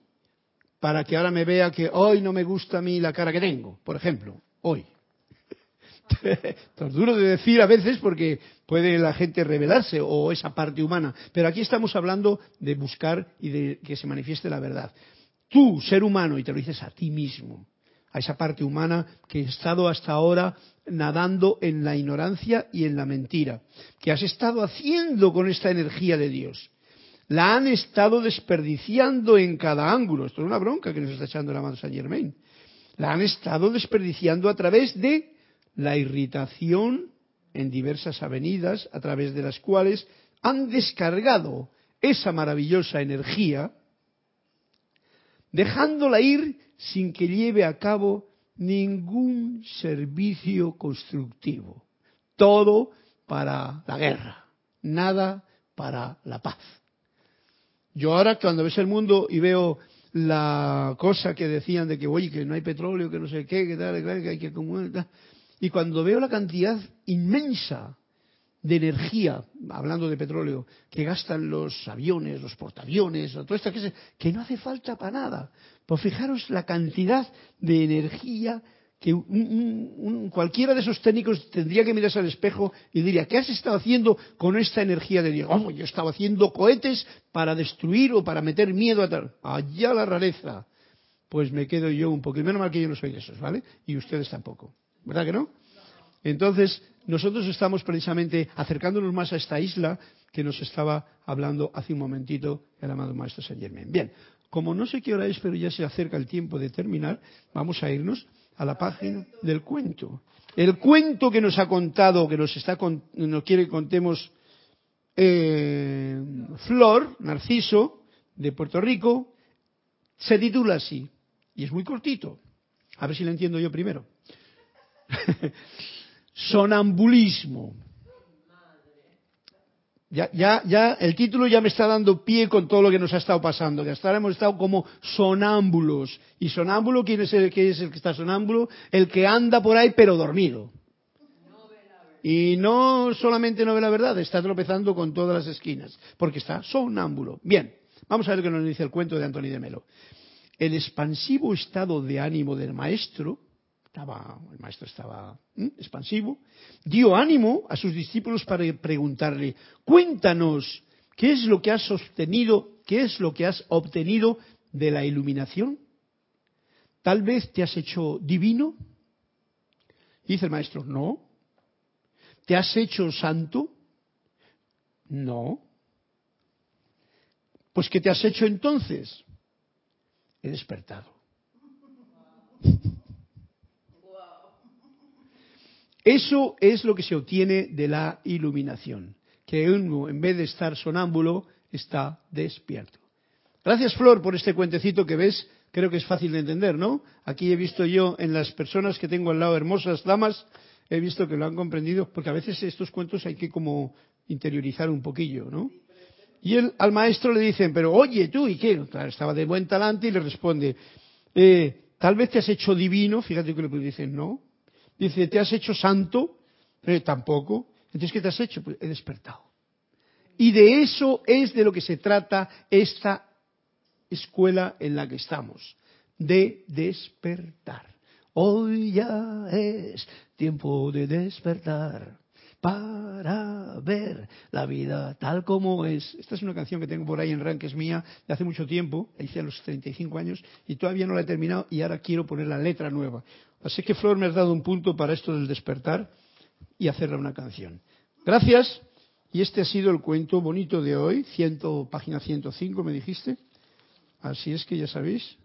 para que ahora me vea que hoy no me gusta a mí la cara que tengo, por ejemplo, hoy. [laughs] es duro de decir a veces porque puede la gente revelarse o esa parte humana, pero aquí estamos hablando de buscar y de que se manifieste la verdad. Tú, ser humano, y te lo dices a ti mismo, a esa parte humana que he estado hasta ahora nadando en la ignorancia y en la mentira. ¿Qué has estado haciendo con esta energía de Dios? La han estado desperdiciando en cada ángulo. Esto es una bronca que nos está echando la mano San Germain. La han estado desperdiciando a través de la irritación en diversas avenidas, a través de las cuales han descargado esa maravillosa energía, dejándola ir sin que lleve a cabo ningún servicio constructivo. Todo para la guerra, nada para la paz. Yo ahora cuando ves el mundo y veo la cosa que decían de que, oye, que no hay petróleo, que no sé qué, que tal, que hay que acumular, y cuando veo la cantidad inmensa de energía, hablando de petróleo, que gastan los aviones, los portaaviones, todo esto, que, que no hace falta para nada. Pues fijaros la cantidad de energía que cualquiera de esos técnicos tendría que mirarse al espejo y diría, ¿qué has estado haciendo con esta energía de Dios? Oh, yo estaba haciendo cohetes para destruir o para meter miedo a tal. Allá la rareza. Pues me quedo yo un. Y menos mal que yo no soy de esos, ¿vale? Y ustedes tampoco. ¿Verdad que no? Entonces, nosotros estamos precisamente acercándonos más a esta isla que nos estaba hablando hace un momentito el amado Maestro Saint Germain. Bien, como no sé qué hora es, pero ya se acerca el tiempo de terminar, vamos a irnos a la página del cuento. El cuento que nos ha contado, que nos está nos quiere que contemos eh, Flor, Narciso, de Puerto Rico, se titula así, y es muy cortito. A ver si lo entiendo yo primero. [laughs] Sonambulismo. Ya, ya, ya, el título ya me está dando pie con todo lo que nos ha estado pasando, que hasta ahora hemos estado como sonámbulos. ¿Y sonámbulo quién es el que está sonámbulo? El que anda por ahí pero dormido. Y no solamente no ve la verdad, está tropezando con todas las esquinas, porque está sonámbulo. Bien, vamos a ver qué nos dice el cuento de Anthony de Melo. El expansivo estado de ánimo del maestro estaba, el maestro estaba expansivo, dio ánimo a sus discípulos para preguntarle, cuéntanos, ¿qué es lo que has obtenido, qué es lo que has obtenido de la iluminación? Tal vez te has hecho divino. dice el maestro, no. ¿Te has hecho santo? No. Pues ¿qué te has hecho entonces? He despertado. Eso es lo que se obtiene de la iluminación, que uno, en vez de estar sonámbulo, está despierto. Gracias, Flor, por este cuentecito que ves. Creo que es fácil de entender, ¿no? Aquí he visto yo en las personas que tengo al lado, hermosas damas, he visto que lo han comprendido, porque a veces estos cuentos hay que como interiorizar un poquillo, ¿no? Y él, al maestro le dicen, pero oye, tú, ¿y qué? Estaba de buen talante y le responde, eh, tal vez te has hecho divino, fíjate que le dicen, no, Dice, ¿te has hecho santo? Tampoco. Entonces, ¿qué te has hecho? Pues he despertado. Y de eso es de lo que se trata esta escuela en la que estamos, de despertar. Hoy ya es tiempo de despertar para ver la vida tal como es. Esta es una canción que tengo por ahí en RAN, que es mía, de hace mucho tiempo, la hice a los 35 años, y todavía no la he terminado, y ahora quiero poner la letra nueva. Así que, Flor, me has dado un punto para esto del despertar y hacerla una canción. Gracias, y este ha sido el cuento bonito de hoy, página 105, me dijiste. Así es que ya sabéis.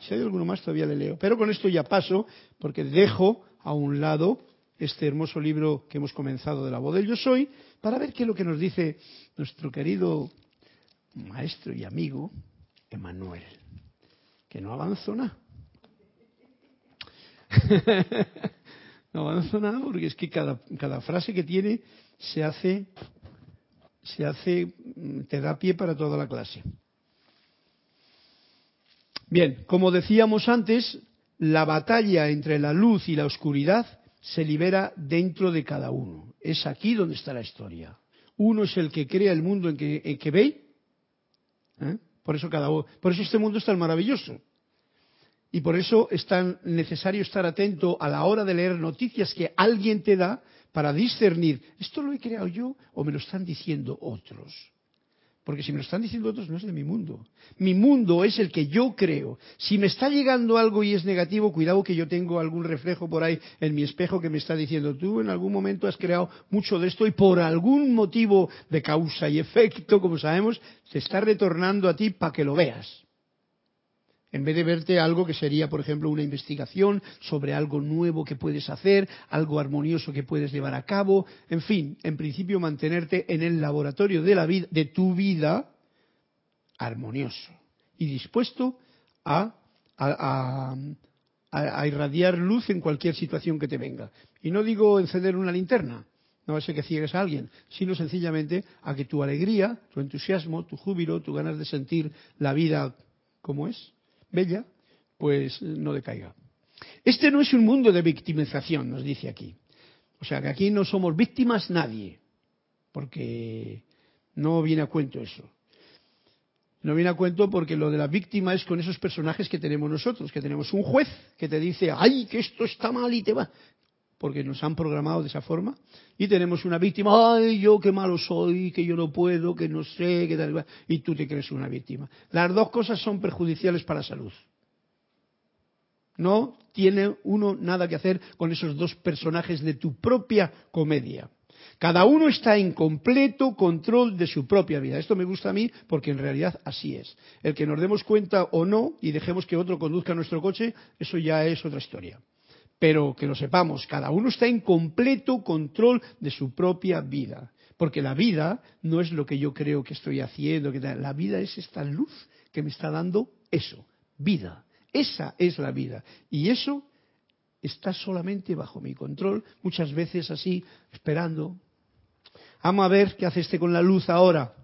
Si hay alguno más, todavía le leo. Pero con esto ya paso, porque dejo a un lado este hermoso libro que hemos comenzado de la voz del yo soy, para ver qué es lo que nos dice nuestro querido maestro y amigo Emanuel, que no avanzó nada. [laughs] no avanzó nada porque es que cada, cada frase que tiene se hace, se hace, mm, te da pie para toda la clase. Bien, como decíamos antes, la batalla entre la luz y la oscuridad se libera dentro de cada uno. Es aquí donde está la historia. Uno es el que crea el mundo en que, ve. ¿eh? Por, eso cada, por eso este mundo es tan maravilloso. Y por eso es tan necesario estar atento a la hora de leer noticias que alguien te da para discernir, ¿esto lo he creado yo o me lo están diciendo otros? Porque si me lo están diciendo otros, no es de mi mundo. Mi mundo es el que yo creo. Si me está llegando algo y es negativo, cuidado que yo tengo algún reflejo por ahí en mi espejo que me está diciendo, tú en algún momento has creado mucho de esto y por algún motivo de causa y efecto, como sabemos, se está retornando a ti para que lo veas en vez de verte algo que sería, por ejemplo, una investigación sobre algo nuevo que puedes hacer, algo armonioso que puedes llevar a cabo, en fin, en principio mantenerte en el laboratorio de la vida, de tu vida armonioso y dispuesto a, a, irradiar luz en cualquier situación que te venga. Y no digo encender una linterna, no a ser que ciegues a alguien, sino sencillamente a que tu alegría, tu entusiasmo, tu júbilo, tu ganas de sentir la vida como es, bella, pues no decaiga. Este no es un mundo de victimización, nos dice aquí. O sea que aquí no somos víctimas nadie, porque no viene a cuento eso. No viene a cuento porque lo de la víctima es con esos personajes que tenemos nosotros, que tenemos un juez que te dice, ay, que esto está mal y te va, porque nos han programado de esa forma, y tenemos una víctima, ay, yo qué malo soy, que yo no puedo, que no sé, que tal, y tú te crees una víctima. Las dos cosas son perjudiciales para la salud. No tiene uno nada que hacer con esos dos personajes de tu propia comedia. Cada uno está en completo control de su propia vida. Esto me gusta a mí porque en realidad así es. El que nos demos cuenta o no y dejemos que otro conduzca nuestro coche, eso ya es otra historia. Pero que lo sepamos, cada uno está en completo control de su propia vida. Porque la vida no es lo que yo creo que estoy haciendo, que la vida es esta luz que me está dando eso, vida. Esa es la vida. Y eso está solamente bajo mi control, muchas veces así, esperando. Vamos a ver qué hace este con la luz ahora.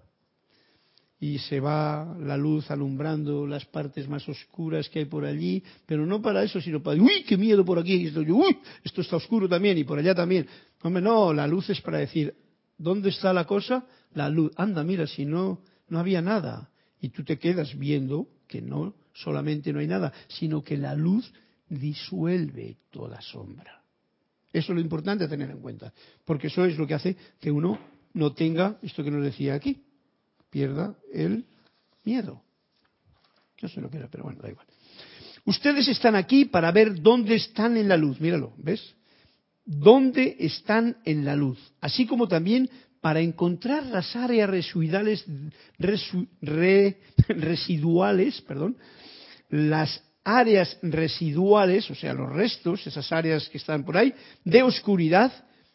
Y se va la luz alumbrando las partes más oscuras que hay por allí, pero no para eso, sino para, uy, qué miedo por aquí, esto, uy, esto está oscuro también y por allá también. Hombre, no, la luz es para decir, ¿dónde está la cosa? La luz. Anda, mira, si no, no había nada. Y tú te quedas viendo que no solamente no hay nada, sino que la luz disuelve toda sombra. Eso es lo importante a tener en cuenta, porque eso es lo que hace que uno no tenga esto que nos decía aquí, pierda el miedo. No sé lo que era, pero bueno, da igual. Ustedes están aquí para ver dónde están en la luz, míralo, ¿ves? ¿Dónde están en la luz? Así como también para encontrar las áreas residuales, [laughs] residuales perdón, las áreas residuales, o sea, los restos, esas áreas que están por ahí, de oscuridad,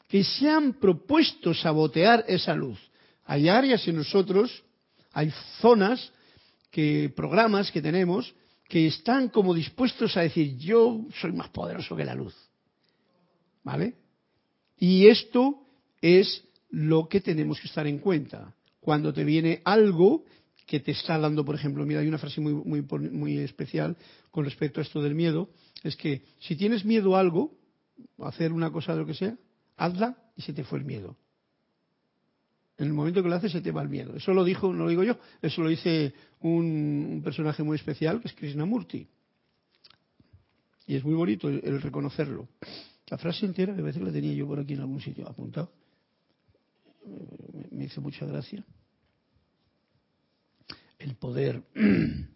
que se han propuesto sabotear esa luz. Hay áreas en nosotros, hay zonas, que programas que tenemos, que están como dispuestos a decir, yo soy más poderoso que la luz. ¿Vale? Y esto es lo que tenemos que estar en cuenta. Cuando te viene algo que te está dando, por ejemplo, mira, hay una frase muy, muy, muy especial con respecto a esto del miedo, es que si tienes miedo a algo, hacer una cosa de lo que sea, hazla y se te fue el miedo. En el momento que lo haces se te va el miedo. Eso lo dijo, no lo digo yo, eso lo dice un, personaje muy especial que es Krishnamurti. Y es muy bonito el, reconocerlo. La frase entera, de veces la tenía yo por aquí en algún sitio apuntado. Me, me hizo mucha gracia el poder [clears throat]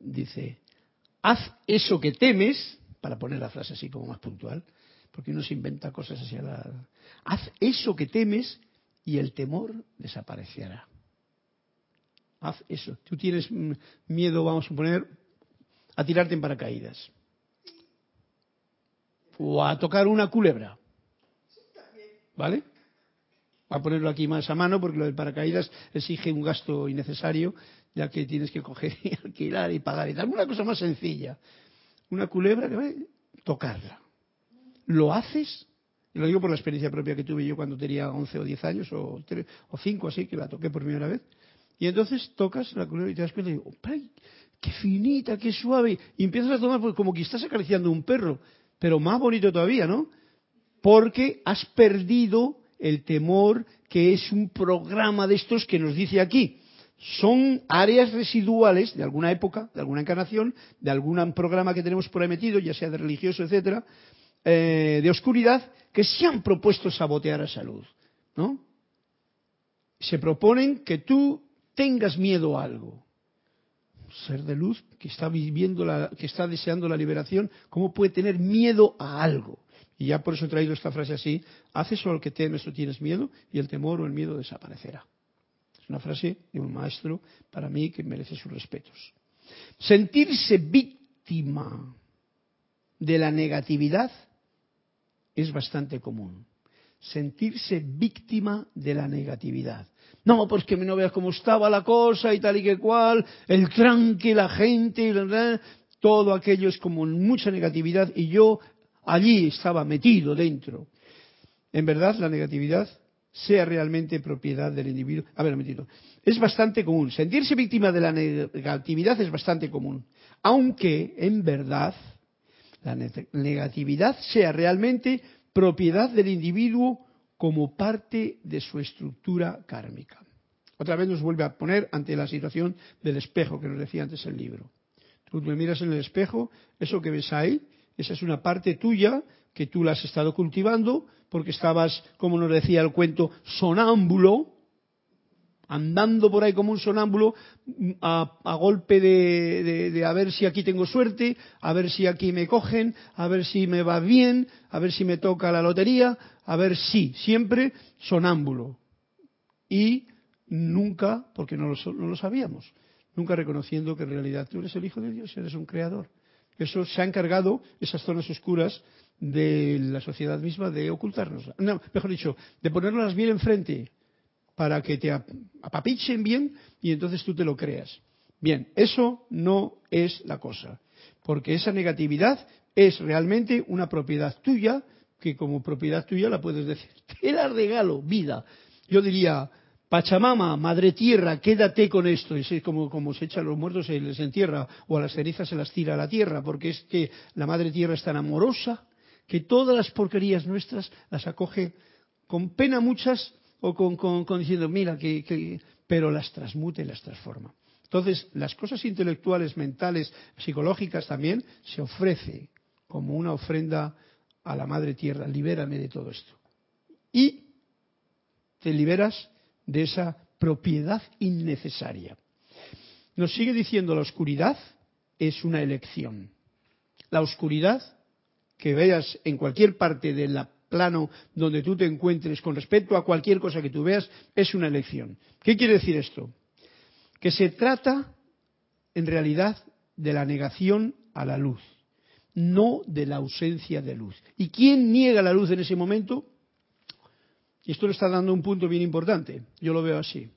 dice, haz eso que temes, para poner la frase así como más puntual, porque uno se inventa cosas así a la... Haz eso que temes y el temor desaparecerá. Haz eso. Tú tienes miedo, vamos a suponer, a tirarte en paracaídas. O a tocar una culebra. ¿Vale? a ponerlo aquí más a mano porque lo del paracaídas exige un gasto innecesario, ya que tienes que coger y [laughs] alquilar y pagar y tal. Una cosa más sencilla. Una culebra que tocarla. ¿Lo haces? Y lo digo por la experiencia propia que tuve yo cuando tenía 11 o 10 años o, 3, o 5 así, que la toqué por primera vez. Y entonces tocas la culebra y te das cuenta y digo, ¡qué finita, qué suave! Y empiezas a tomar pues, como que estás acariciando un perro, pero más bonito todavía, ¿no? Porque has perdido el temor, que es un programa de estos que nos dice aquí. Son áreas residuales de alguna época, de alguna encarnación, de algún programa que tenemos por ya sea de religioso, etcétera, eh, de oscuridad, que se han propuesto sabotear a salud, ¿no? Se proponen que tú tengas miedo a algo. ser de luz que está viviendo la, que está deseando la liberación, ¿cómo puede tener miedo a algo? Y ya por eso he traído esta frase así, haces solo lo que temes o tienes miedo y el temor o el miedo desaparecerá. Una frase de un maestro para mí que merece sus respetos. Sentirse víctima de la negatividad es bastante común. Sentirse víctima de la negatividad. No, pues que no veas cómo estaba la cosa y tal y que cual, el tranque, la gente, todo aquello es como mucha negatividad y yo allí estaba metido dentro. En verdad, la negatividad sea realmente propiedad del individuo. A ver, metido. Es bastante común. Sentirse víctima de la negatividad es bastante común. Aunque, en verdad, la negatividad sea realmente propiedad del individuo como parte de su estructura kármica. Otra vez nos vuelve a poner ante la situación del espejo que nos decía antes el libro. Tú me miras en el espejo, eso que ves ahí esa es una parte tuya que tú la has estado cultivando porque estabas, como nos decía el cuento, sonámbulo, andando por ahí como un sonámbulo mm, a, golpe de, de, a ver si aquí tengo suerte, a ver si aquí me cogen, a ver si me va bien, a ver si me toca la lotería, a ver si, siempre sonámbulo. Y nunca, porque no lo, no lo sabíamos, nunca reconociendo que en realidad tú eres el Hijo de Dios, eres un creador. Eso se ha encargado, esas zonas oscuras de la sociedad misma, de ocultarnos. No, mejor dicho, de ponerlas bien enfrente para que te apapichen bien y entonces tú te lo creas. Bien, eso no es la cosa, porque esa negatividad es realmente una propiedad tuya, que como propiedad tuya la puedes decir, te la regalo, vida. Yo diría, Pachamama, Madre Tierra, quédate con esto. Es como, como se echan los muertos, se les entierra, o a las cenizas se las tira a la tierra, porque es que la Madre Tierra es tan amorosa que todas las porquerías nuestras las acoge con pena muchas o con, diciendo, mira, que, pero las transmute y las transforma. Entonces, las cosas intelectuales, mentales, psicológicas también se ofrece como una ofrenda a la Madre Tierra. Libérame de todo esto. Y te liberas de esa propiedad innecesaria. Nos sigue diciendo la oscuridad es una elección. La oscuridad que veas en cualquier parte del plano donde tú te encuentres con respecto a cualquier cosa que tú veas es una elección. ¿Qué quiere decir esto? Que se trata en realidad de la negación a la luz, no de la ausencia de luz. ¿Y quién niega la luz en ese momento? Y esto le está dando un punto bien importante. Yo lo veo así.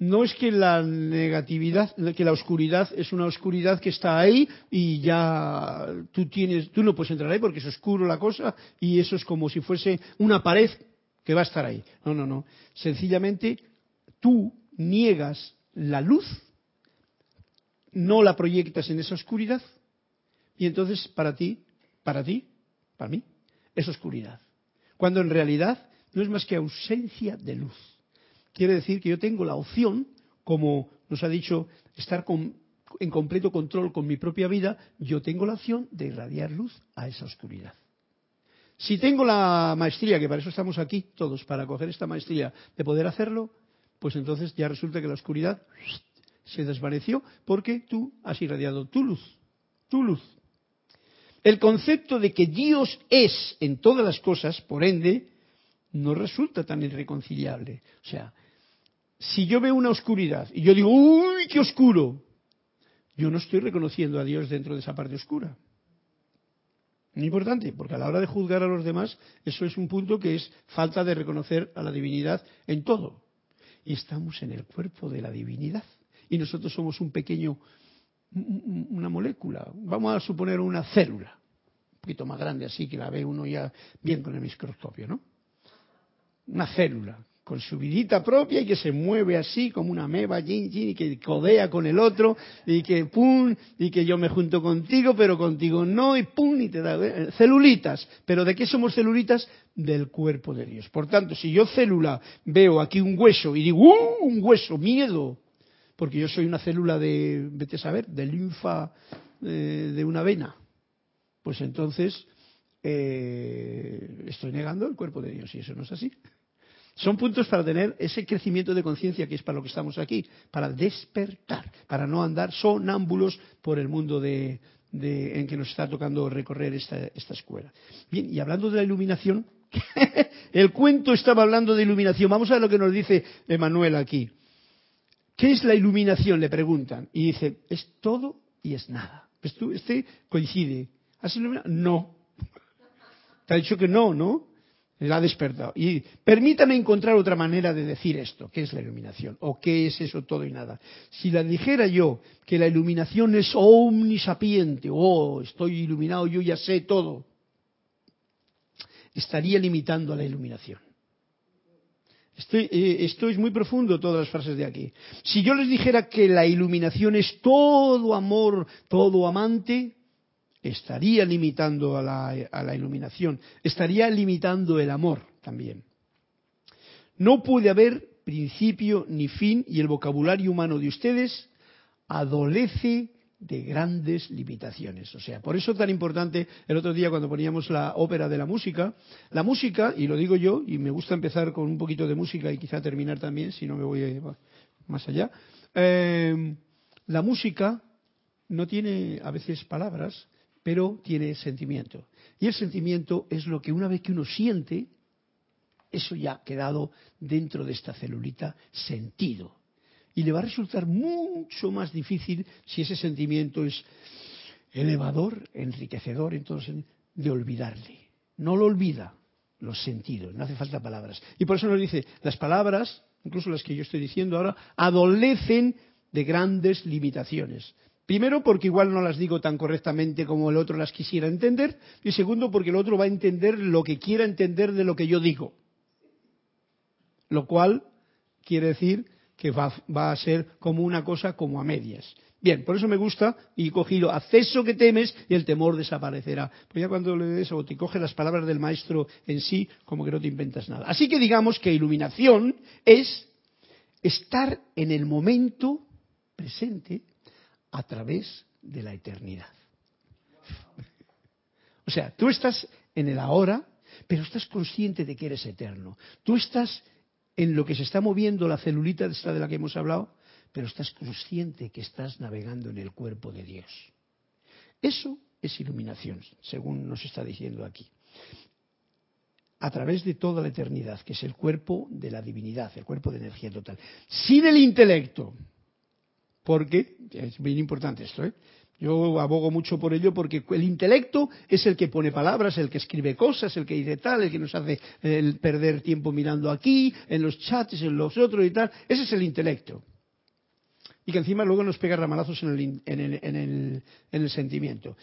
No es que la negatividad, que la oscuridad es una oscuridad que está ahí y ya tú tienes, tú no puedes entrar ahí porque es oscuro la cosa y eso es como si fuese una pared que va a estar ahí. No, no, no. Sencillamente tú niegas la luz, no la proyectas en esa oscuridad y entonces para ti, para ti, para mí, es oscuridad. Cuando en realidad no es más que ausencia de luz. Quiere decir que yo tengo la opción, como nos ha dicho, estar en completo control con mi propia vida, yo tengo la opción de irradiar luz a esa oscuridad. Si tengo la maestría, que para eso estamos aquí todos, para coger esta maestría, de poder hacerlo, pues entonces ya resulta que la oscuridad se desvaneció porque tú has irradiado tu luz, tu luz. El concepto de que Dios es en todas las cosas, por ende, no resulta tan irreconciliable. O sea, si yo veo una oscuridad y yo digo, uy, qué oscuro, yo no estoy reconociendo a Dios dentro de esa parte oscura. Muy importante, porque a la hora de juzgar a los demás, eso es un punto que es falta de reconocer a la divinidad en todo. Y estamos en el cuerpo de la divinidad. Y nosotros somos un pequeño, una molécula. Vamos a suponer una célula, un poquito más grande así, que la ve uno ya bien con el microscopio, ¿no? Una célula con su vidita propia y que se mueve así como una meba, y que codea con el otro, y que pum, y que yo me junto contigo, pero contigo no, y pum, y te da eh, celulitas. ¿Pero de qué somos celulitas? Del cuerpo de Dios. Por tanto, si yo célula veo aquí un hueso y digo, ¡uh! Un hueso, miedo, porque yo soy una célula de, vete a saber, de linfa eh, de una vena, pues entonces eh, estoy negando el cuerpo de Dios, y eso no es así. Son puntos para tener ese crecimiento de conciencia que es para lo que estamos aquí, para despertar, para no andar sonámbulos por el mundo de, en que nos está tocando recorrer esta, esta escuela. Bien, y hablando de la iluminación, [laughs] el cuento estaba hablando de iluminación. Vamos a ver lo que nos dice Emanuel aquí. ¿Qué es la iluminación? Le preguntan. Y dice, es todo y es nada. Este coincide. ¿Has iluminado? No. [laughs] Te ha dicho que no, ¿no? La ha despertado. Y permítame encontrar otra manera de decir esto, ¿qué es la iluminación? ¿O qué es eso todo y nada? Si la dijera yo que la iluminación es omnisapiente, oh, estoy iluminado, yo ya sé todo, estaría limitando a la iluminación. Eh, esto es muy profundo, todas las frases de aquí. Si yo les dijera que la iluminación es todo amor, todo amante, estaría limitando a la, iluminación, estaría limitando el amor también. No puede haber principio ni fin y el vocabulario humano de ustedes adolece de grandes limitaciones. O sea, por eso tan importante el otro día cuando poníamos la ópera de la música, la música, y lo digo yo, y me gusta empezar con un poquito de música y quizá terminar también, si no me voy más allá, eh, la música no tiene a veces palabras, pero tiene sentimiento. Y el sentimiento es lo que una vez que uno siente, eso ya ha quedado dentro de esta celulita sentido. Y le va a resultar mucho más difícil si ese sentimiento es elevador, enriquecedor, entonces de olvidarle. No lo olvida los sentidos, no hace falta palabras. Y por eso nos dice, las palabras, incluso las que yo estoy diciendo ahora, adolecen de grandes limitaciones. Primero, porque igual no las digo tan correctamente como el otro las quisiera entender. Y segundo, porque el otro va a entender lo que quiera entender de lo que yo digo. Lo cual quiere decir que va, a ser como una cosa como a medias. Bien, por eso me gusta y he cogido acceso que temes y el temor desaparecerá. Pues ya cuando lees o te coge las palabras del maestro en sí, como que no te inventas nada. Así que digamos que iluminación es estar en el momento presente a través de la eternidad. [laughs] O sea, tú estás en el ahora, pero estás consciente de que eres eterno. Tú estás en lo que se está moviendo la celulita esta de la que hemos hablado, pero estás consciente que estás navegando en el cuerpo de Dios. Eso es iluminación, según nos está diciendo aquí. A través de toda la eternidad, que es el cuerpo de la divinidad, el cuerpo de energía total. Sin el intelecto, porque, es bien importante esto, ¿eh? Yo abogo mucho por ello porque el intelecto es el que pone palabras, el que escribe cosas, el que dice tal, el que nos hace perder tiempo mirando aquí, en los chats, en los otros y tal. Ese es el intelecto. Y que encima luego nos pega ramalazos en el, en el sentimiento.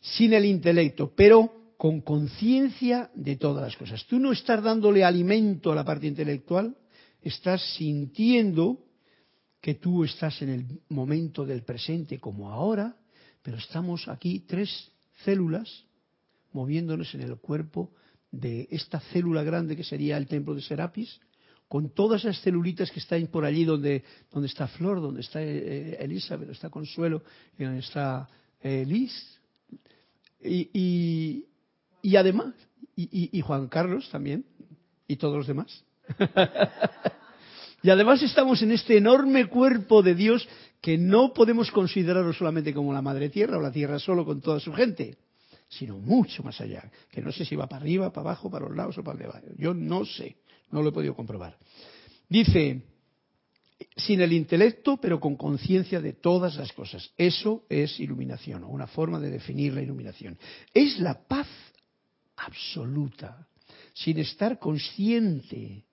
Sin el intelecto, pero con conciencia de todas las cosas. Tú no estás dándole alimento a la parte intelectual, estás sintiendo que tú estás en el momento del presente como ahora, pero estamos aquí tres células moviéndonos en el cuerpo de esta célula grande que sería el templo de Serapis, con todas esas celulitas que están por allí donde, donde está Flor, donde está eh, Elizabeth, donde está Consuelo y donde está eh, Liz. Y, y, además, y, y Juan Carlos también, y todos los demás. [laughs] Y además estamos en este enorme cuerpo de Dios que no podemos considerarlo solamente como la madre tierra o la tierra solo con toda su gente, sino mucho más allá, que no sé si va para arriba, para abajo, para los lados o para debajo. Yo no sé, no lo he podido comprobar. Dice, sin el intelecto, pero con conciencia de todas las cosas. Eso es iluminación, o una forma de definir la iluminación. Es la paz absoluta, sin estar consciente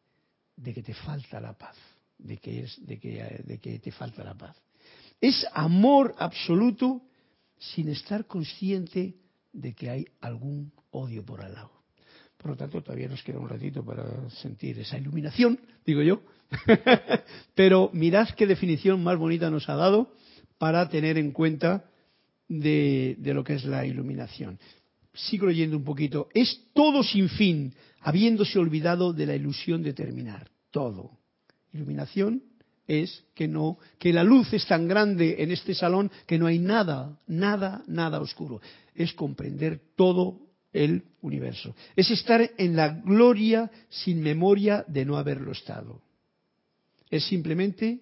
de que te falta la paz, de que, es, de que, de que te falta la paz. Es amor absoluto sin estar consciente de que hay algún odio por al lado. Por lo tanto, todavía nos queda un ratito para sentir esa iluminación, digo yo. [laughs] Pero mirad qué definición más bonita nos ha dado para tener en cuenta de, de, lo que es la iluminación. Sigo leyendo un poquito. Es todo sin fin, habiéndose olvidado de la ilusión de terminar. Todo. Iluminación es que no, que la luz es tan grande en este salón que no hay nada, nada, nada oscuro. Es comprender todo el universo. Es estar en la gloria sin memoria de no haberlo estado. Es simplemente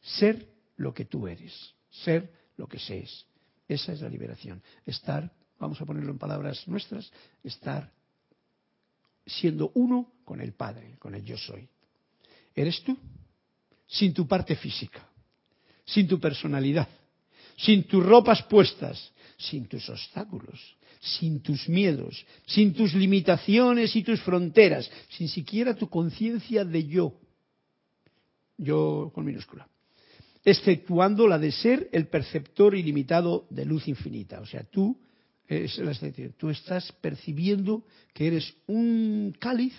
ser lo que tú eres, ser lo que seas. Esa es la liberación. Estar, vamos a ponerlo en palabras nuestras, estar siendo uno con el Padre, con el yo soy. Eres tú, sin tu parte física, sin tu personalidad, sin tus ropas puestas, sin tus obstáculos, sin tus miedos, sin tus limitaciones y tus fronteras, sin siquiera tu conciencia de yo, yo con minúscula, exceptuando la de ser el perceptor ilimitado de luz infinita. O sea, tú, es tú estás percibiendo que eres un cáliz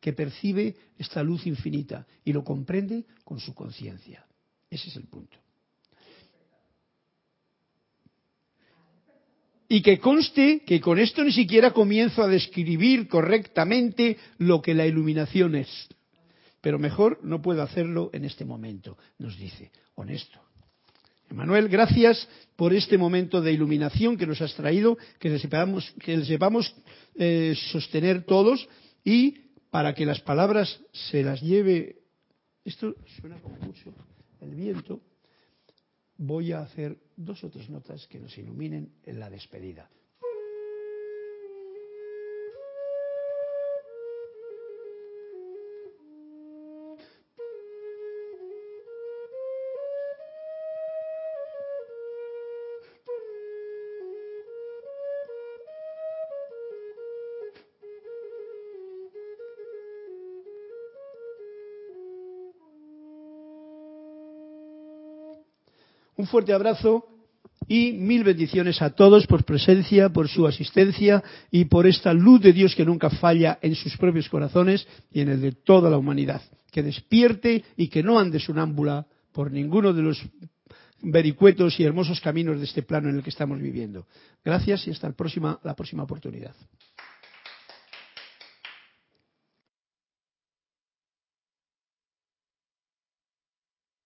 que percibe esta luz infinita y lo comprende con su conciencia. Ese es el punto. Y que conste que con esto ni siquiera comienzo a describir correctamente lo que la iluminación es. Pero mejor no puedo hacerlo en este momento, nos dice, honesto. Emanuel, gracias por este momento de iluminación que nos has traído, que le sepamos, que sepamos eh, sostener todos y para que las palabras se las lleve. Esto suena como mucho el viento. Voy a hacer dos o tres notas que nos iluminen en la despedida. Un fuerte abrazo y mil bendiciones a todos por presencia, por su asistencia y por esta luz de Dios que nunca falla en sus propios corazones y en el de toda la humanidad. Que despierte y que no ande sonámbula por ninguno de los vericuetos y hermosos caminos de este plano en el que estamos viviendo. Gracias y hasta la próxima, la próxima oportunidad.